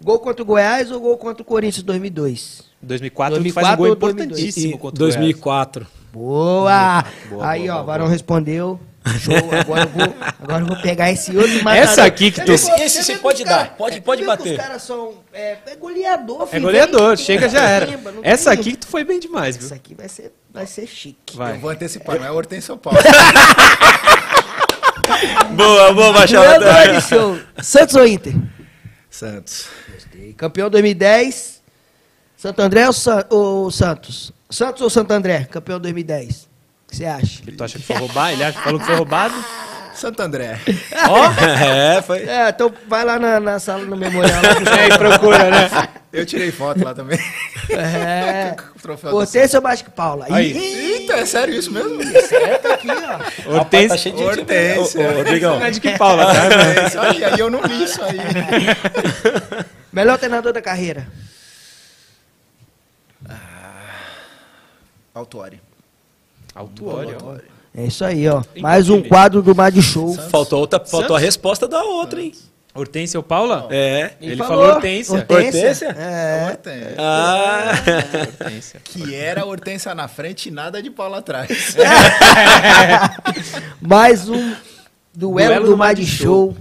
Gol contra o Goiás ou gol contra o Corinthians 2002? Em 2004, tu 2004 faz um gol 2002? importantíssimo E contra o Goiás. 2004. Boa! Boa, Aí, boa, ó, boa, o Varão boa. respondeu. Show. Agora eu vou, agora eu vou pegar esse outro matador. Essa aqui que tu- Esse- esse Você pode os cara- dar, pode- pode bater. Os caras são. É, é goleador, É filho. goleador, Tem- chega já era. Essa aqui que tu foi bem demais, viu? Essa aqui vai ser, vai ser chique. Vai. Eu vou antecipar, não é Hortência Paulo. (laughs) Boa, boa, Show. Santos ou Inter? Santos. Gostei. Campeão 2010. Santo André ou, San- ou Santos? Santos ou Santo André? Campeão 2010. O que você acha? Que tu acha que foi roubar? Ele acha que falou que foi roubado? (laughs) Santo André. (laughs) é, foi. É, então vai lá na, na sala no memorial. Lá, (laughs) É, e procura, né? Eu tirei foto lá também. é. Troféu Hortência ou Basque Paula? Aí. Eita, é sério isso mesmo? certo aqui, ó. Hortência. Tá cheio de. Hortência. Rodrigão. Não é que Paula, tá? Aí, eu não li isso aí. Melhor treinador da carreira? Autuori. Autuori, ó. É isso aí, ó. Mais um quadro do Mad Show. Faltou, outra, faltou a resposta da outra, hein? Hortência ou Paula? É. Ele falou Hortência. Hortência? É. Hortência. Ah, Hortência. (laughs) Que era Hortência na frente e nada de Paulo atrás. (laughs) Mais um duelo, Duelo do do Mad Mad Show.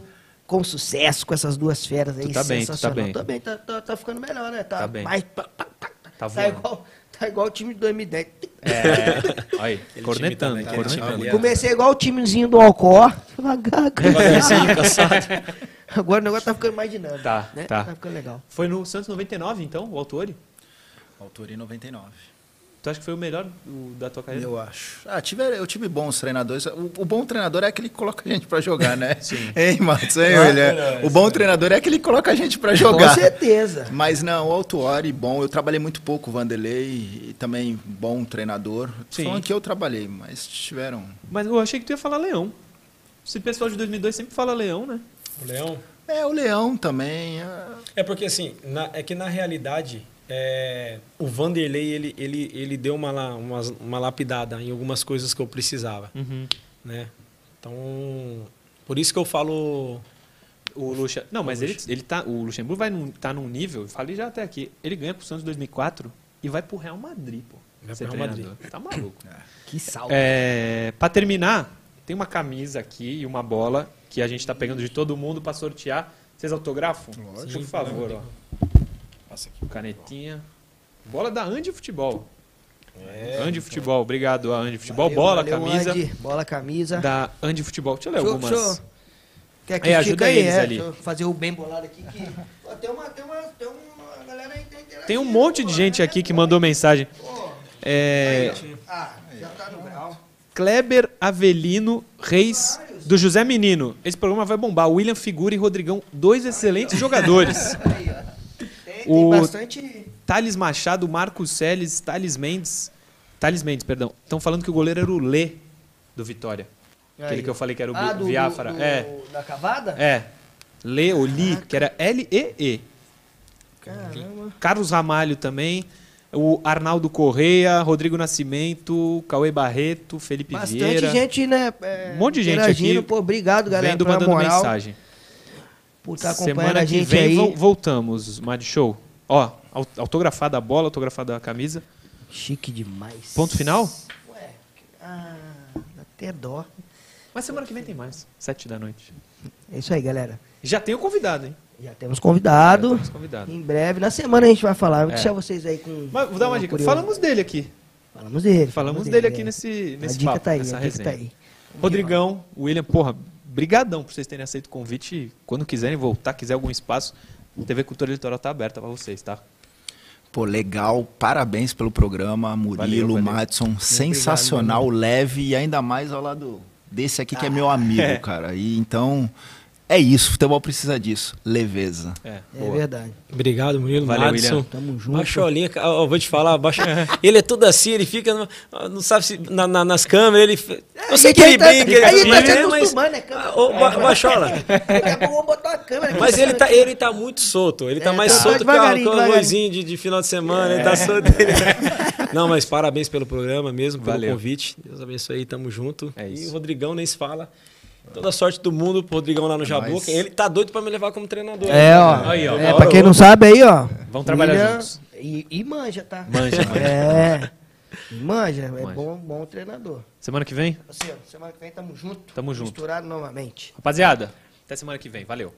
Com sucesso, com essas duas feras aí. Tu tá bem, tu tá sensacional. bem. Tá bem, tá, tá, tá ficando melhor, né? Tá, Tá bem. mais. Tá, tá, tá, Tá tá igual, tá igual o time de 2010. É. (laughs) Aí, time cornetando, time cornetando. Comecei igual o timezinho do Alcor. Devagar. (laughs) Agora o negócio tá ficando mais dinâmico. Tá, né? tá. Tá ficando legal. Foi no Santos 99, então, o Autuori? Autuori 99. Tu acha que foi o melhor do- da tua carreira? Eu acho. Ah, tive, eu tive bons treinadores. O, o bom treinador é aquele que coloca a gente pra jogar, né? (laughs) Sim. Hein, Matos? Hein, Ah, William? O bom treinador é aquele que coloca a gente pra jogar. Com certeza. Mas não, o Autuori, bom. Eu trabalhei muito pouco, o Vanderlei, e também bom treinador. Sim. falando que eu trabalhei, mas tiveram. Mas eu achei que tu ia falar Leão. Esse pessoal de 2002 sempre fala Leão, né? O Leão? É, o Leão também. ah, É porque assim, na- é que na realidade é, o Vanderlei ele, ele, ele deu uma, uma, uma lapidada em algumas coisas que eu precisava, Uhum. né? Então, por isso que eu falo O Luxa... Não, mas ele, ele tá, o Luxemburgo vai num, tá num nível, eu falei já até aqui, ele ganha pro Santos em 2004 e vai pro Real Madrid, pô. Vai pro Real treinador. Tá maluco. (laughs) Que salto. É, para terminar, tem uma camisa aqui e uma bola que a gente tá pegando de todo mundo para sortear. Vocês autografam? Lógico. Por favor, ó. Passa aqui. Canetinha. Bola da Andy Futebol. É, Andy Futebol, obrigado a Andy Futebol. Valeu, bola, valeu, camisa Andy. Bola, camisa. da Andy Futebol. Deixa eu ler Show, algumas. show. Quer É, que ajuda aí, eles é, ali. fazer o bem bolado aqui. Que... Pô, tem uma, tem uma, tem uma galera aí que tá Tem um monte de gente aqui que mandou mensagem. Pô, É, Ah, já tá no grau. Kleber Avelino Reis do José Menino. Esse programa vai bombar. William Figura e Rodrigão, dois excelentes jogadores. Tem, O- bastante. Thales Machado, Marcos Celes, Thales Mendes. Thales Mendes, perdão. Estão falando que o goleiro era o Lê do Vitória. Aquele Aí. que eu falei que era o Ah, do, Biafra. do- do- É, Da cavada? é. Lê ou Li, que era L-E-E. Caramba. Carlos Ramalho também. O Arnaldo Correia, Rodrigo Nascimento, Cauê Barreto, Felipe Bastante Vieira. gente, né? é, Um monte de gente aqui Pô, obrigado, galera, vendo, mandando moral. mensagem. Por estar acompanhando Semana a que gente vem aí. vo- voltamos, Mad Show. Ó, au- autografada a bola, autografada a camisa. Chique demais. Ponto final? Ué, ah, até dó. Mas semana que vem tem mais. Sete da noite. É isso aí, galera. Já tem o convidado, hein? Já temos convidado. Já temos convidado. Em breve, na semana a gente vai falar. Vou É. deixar vocês aí com. Mas vou dar uma dica. Falamos dele aqui. Falamos dele. Falamos dele aqui é. nesse, A nesse dica papo, tá aí, nessa a dica resenha. tá aí. Rodrigão, William, porra, brigadão por vocês terem aceito o convite. Quando quiserem voltar, quiser algum espaço, TV Cultura Litoral tá aberta pra vocês, tá? Pô, legal. Parabéns pelo programa, Murilo, valeu. Madson. Sensacional, leve e ainda mais ao lado desse aqui que é meu amigo, (laughs) É. cara. E então, é isso. Futebol precisa disso. Leveza. É, É verdade. Obrigado, Murilo. Valeu, Madison. William. Tamo junto. Baixolinha, eu vou te falar, baixo... (laughs) ele é tudo assim, ele fica, no- não sabe se na- na- nas câmeras, ele... Eu sei que a ele tá- brinca, ele a gente tá se acostumando, né, câmera? Ah, ô, Ba- Baixola, Daqui a pouco vamos botar uma câmera aqui. mas ele tá, ele tá muito solto, ele tá É, mais tá solto que a, a devagarinho. luzinha de, de final de semana, ele tá solto. (laughs) Não, mas parabéns pelo programa mesmo, pelo Valeu. convite, Deus abençoe aí, tamo junto. É E isso. o Rodrigão nem se fala. Toda a sorte do mundo pro Rodrigão lá no Jabu, nóis. que ele tá doido pra me levar como treinador. É, ó. Aí, ó. É, pra quem não sabe aí, ó. Vamos trabalhar William- juntos. E, e manja, tá? Manja, manja. É. Manja, é Manja. bom, bom treinador. Semana que vem? Assim, ó, semana que vem tamo junto. Tamo junto. Misturado novamente. Rapaziada, até semana que vem. Valeu.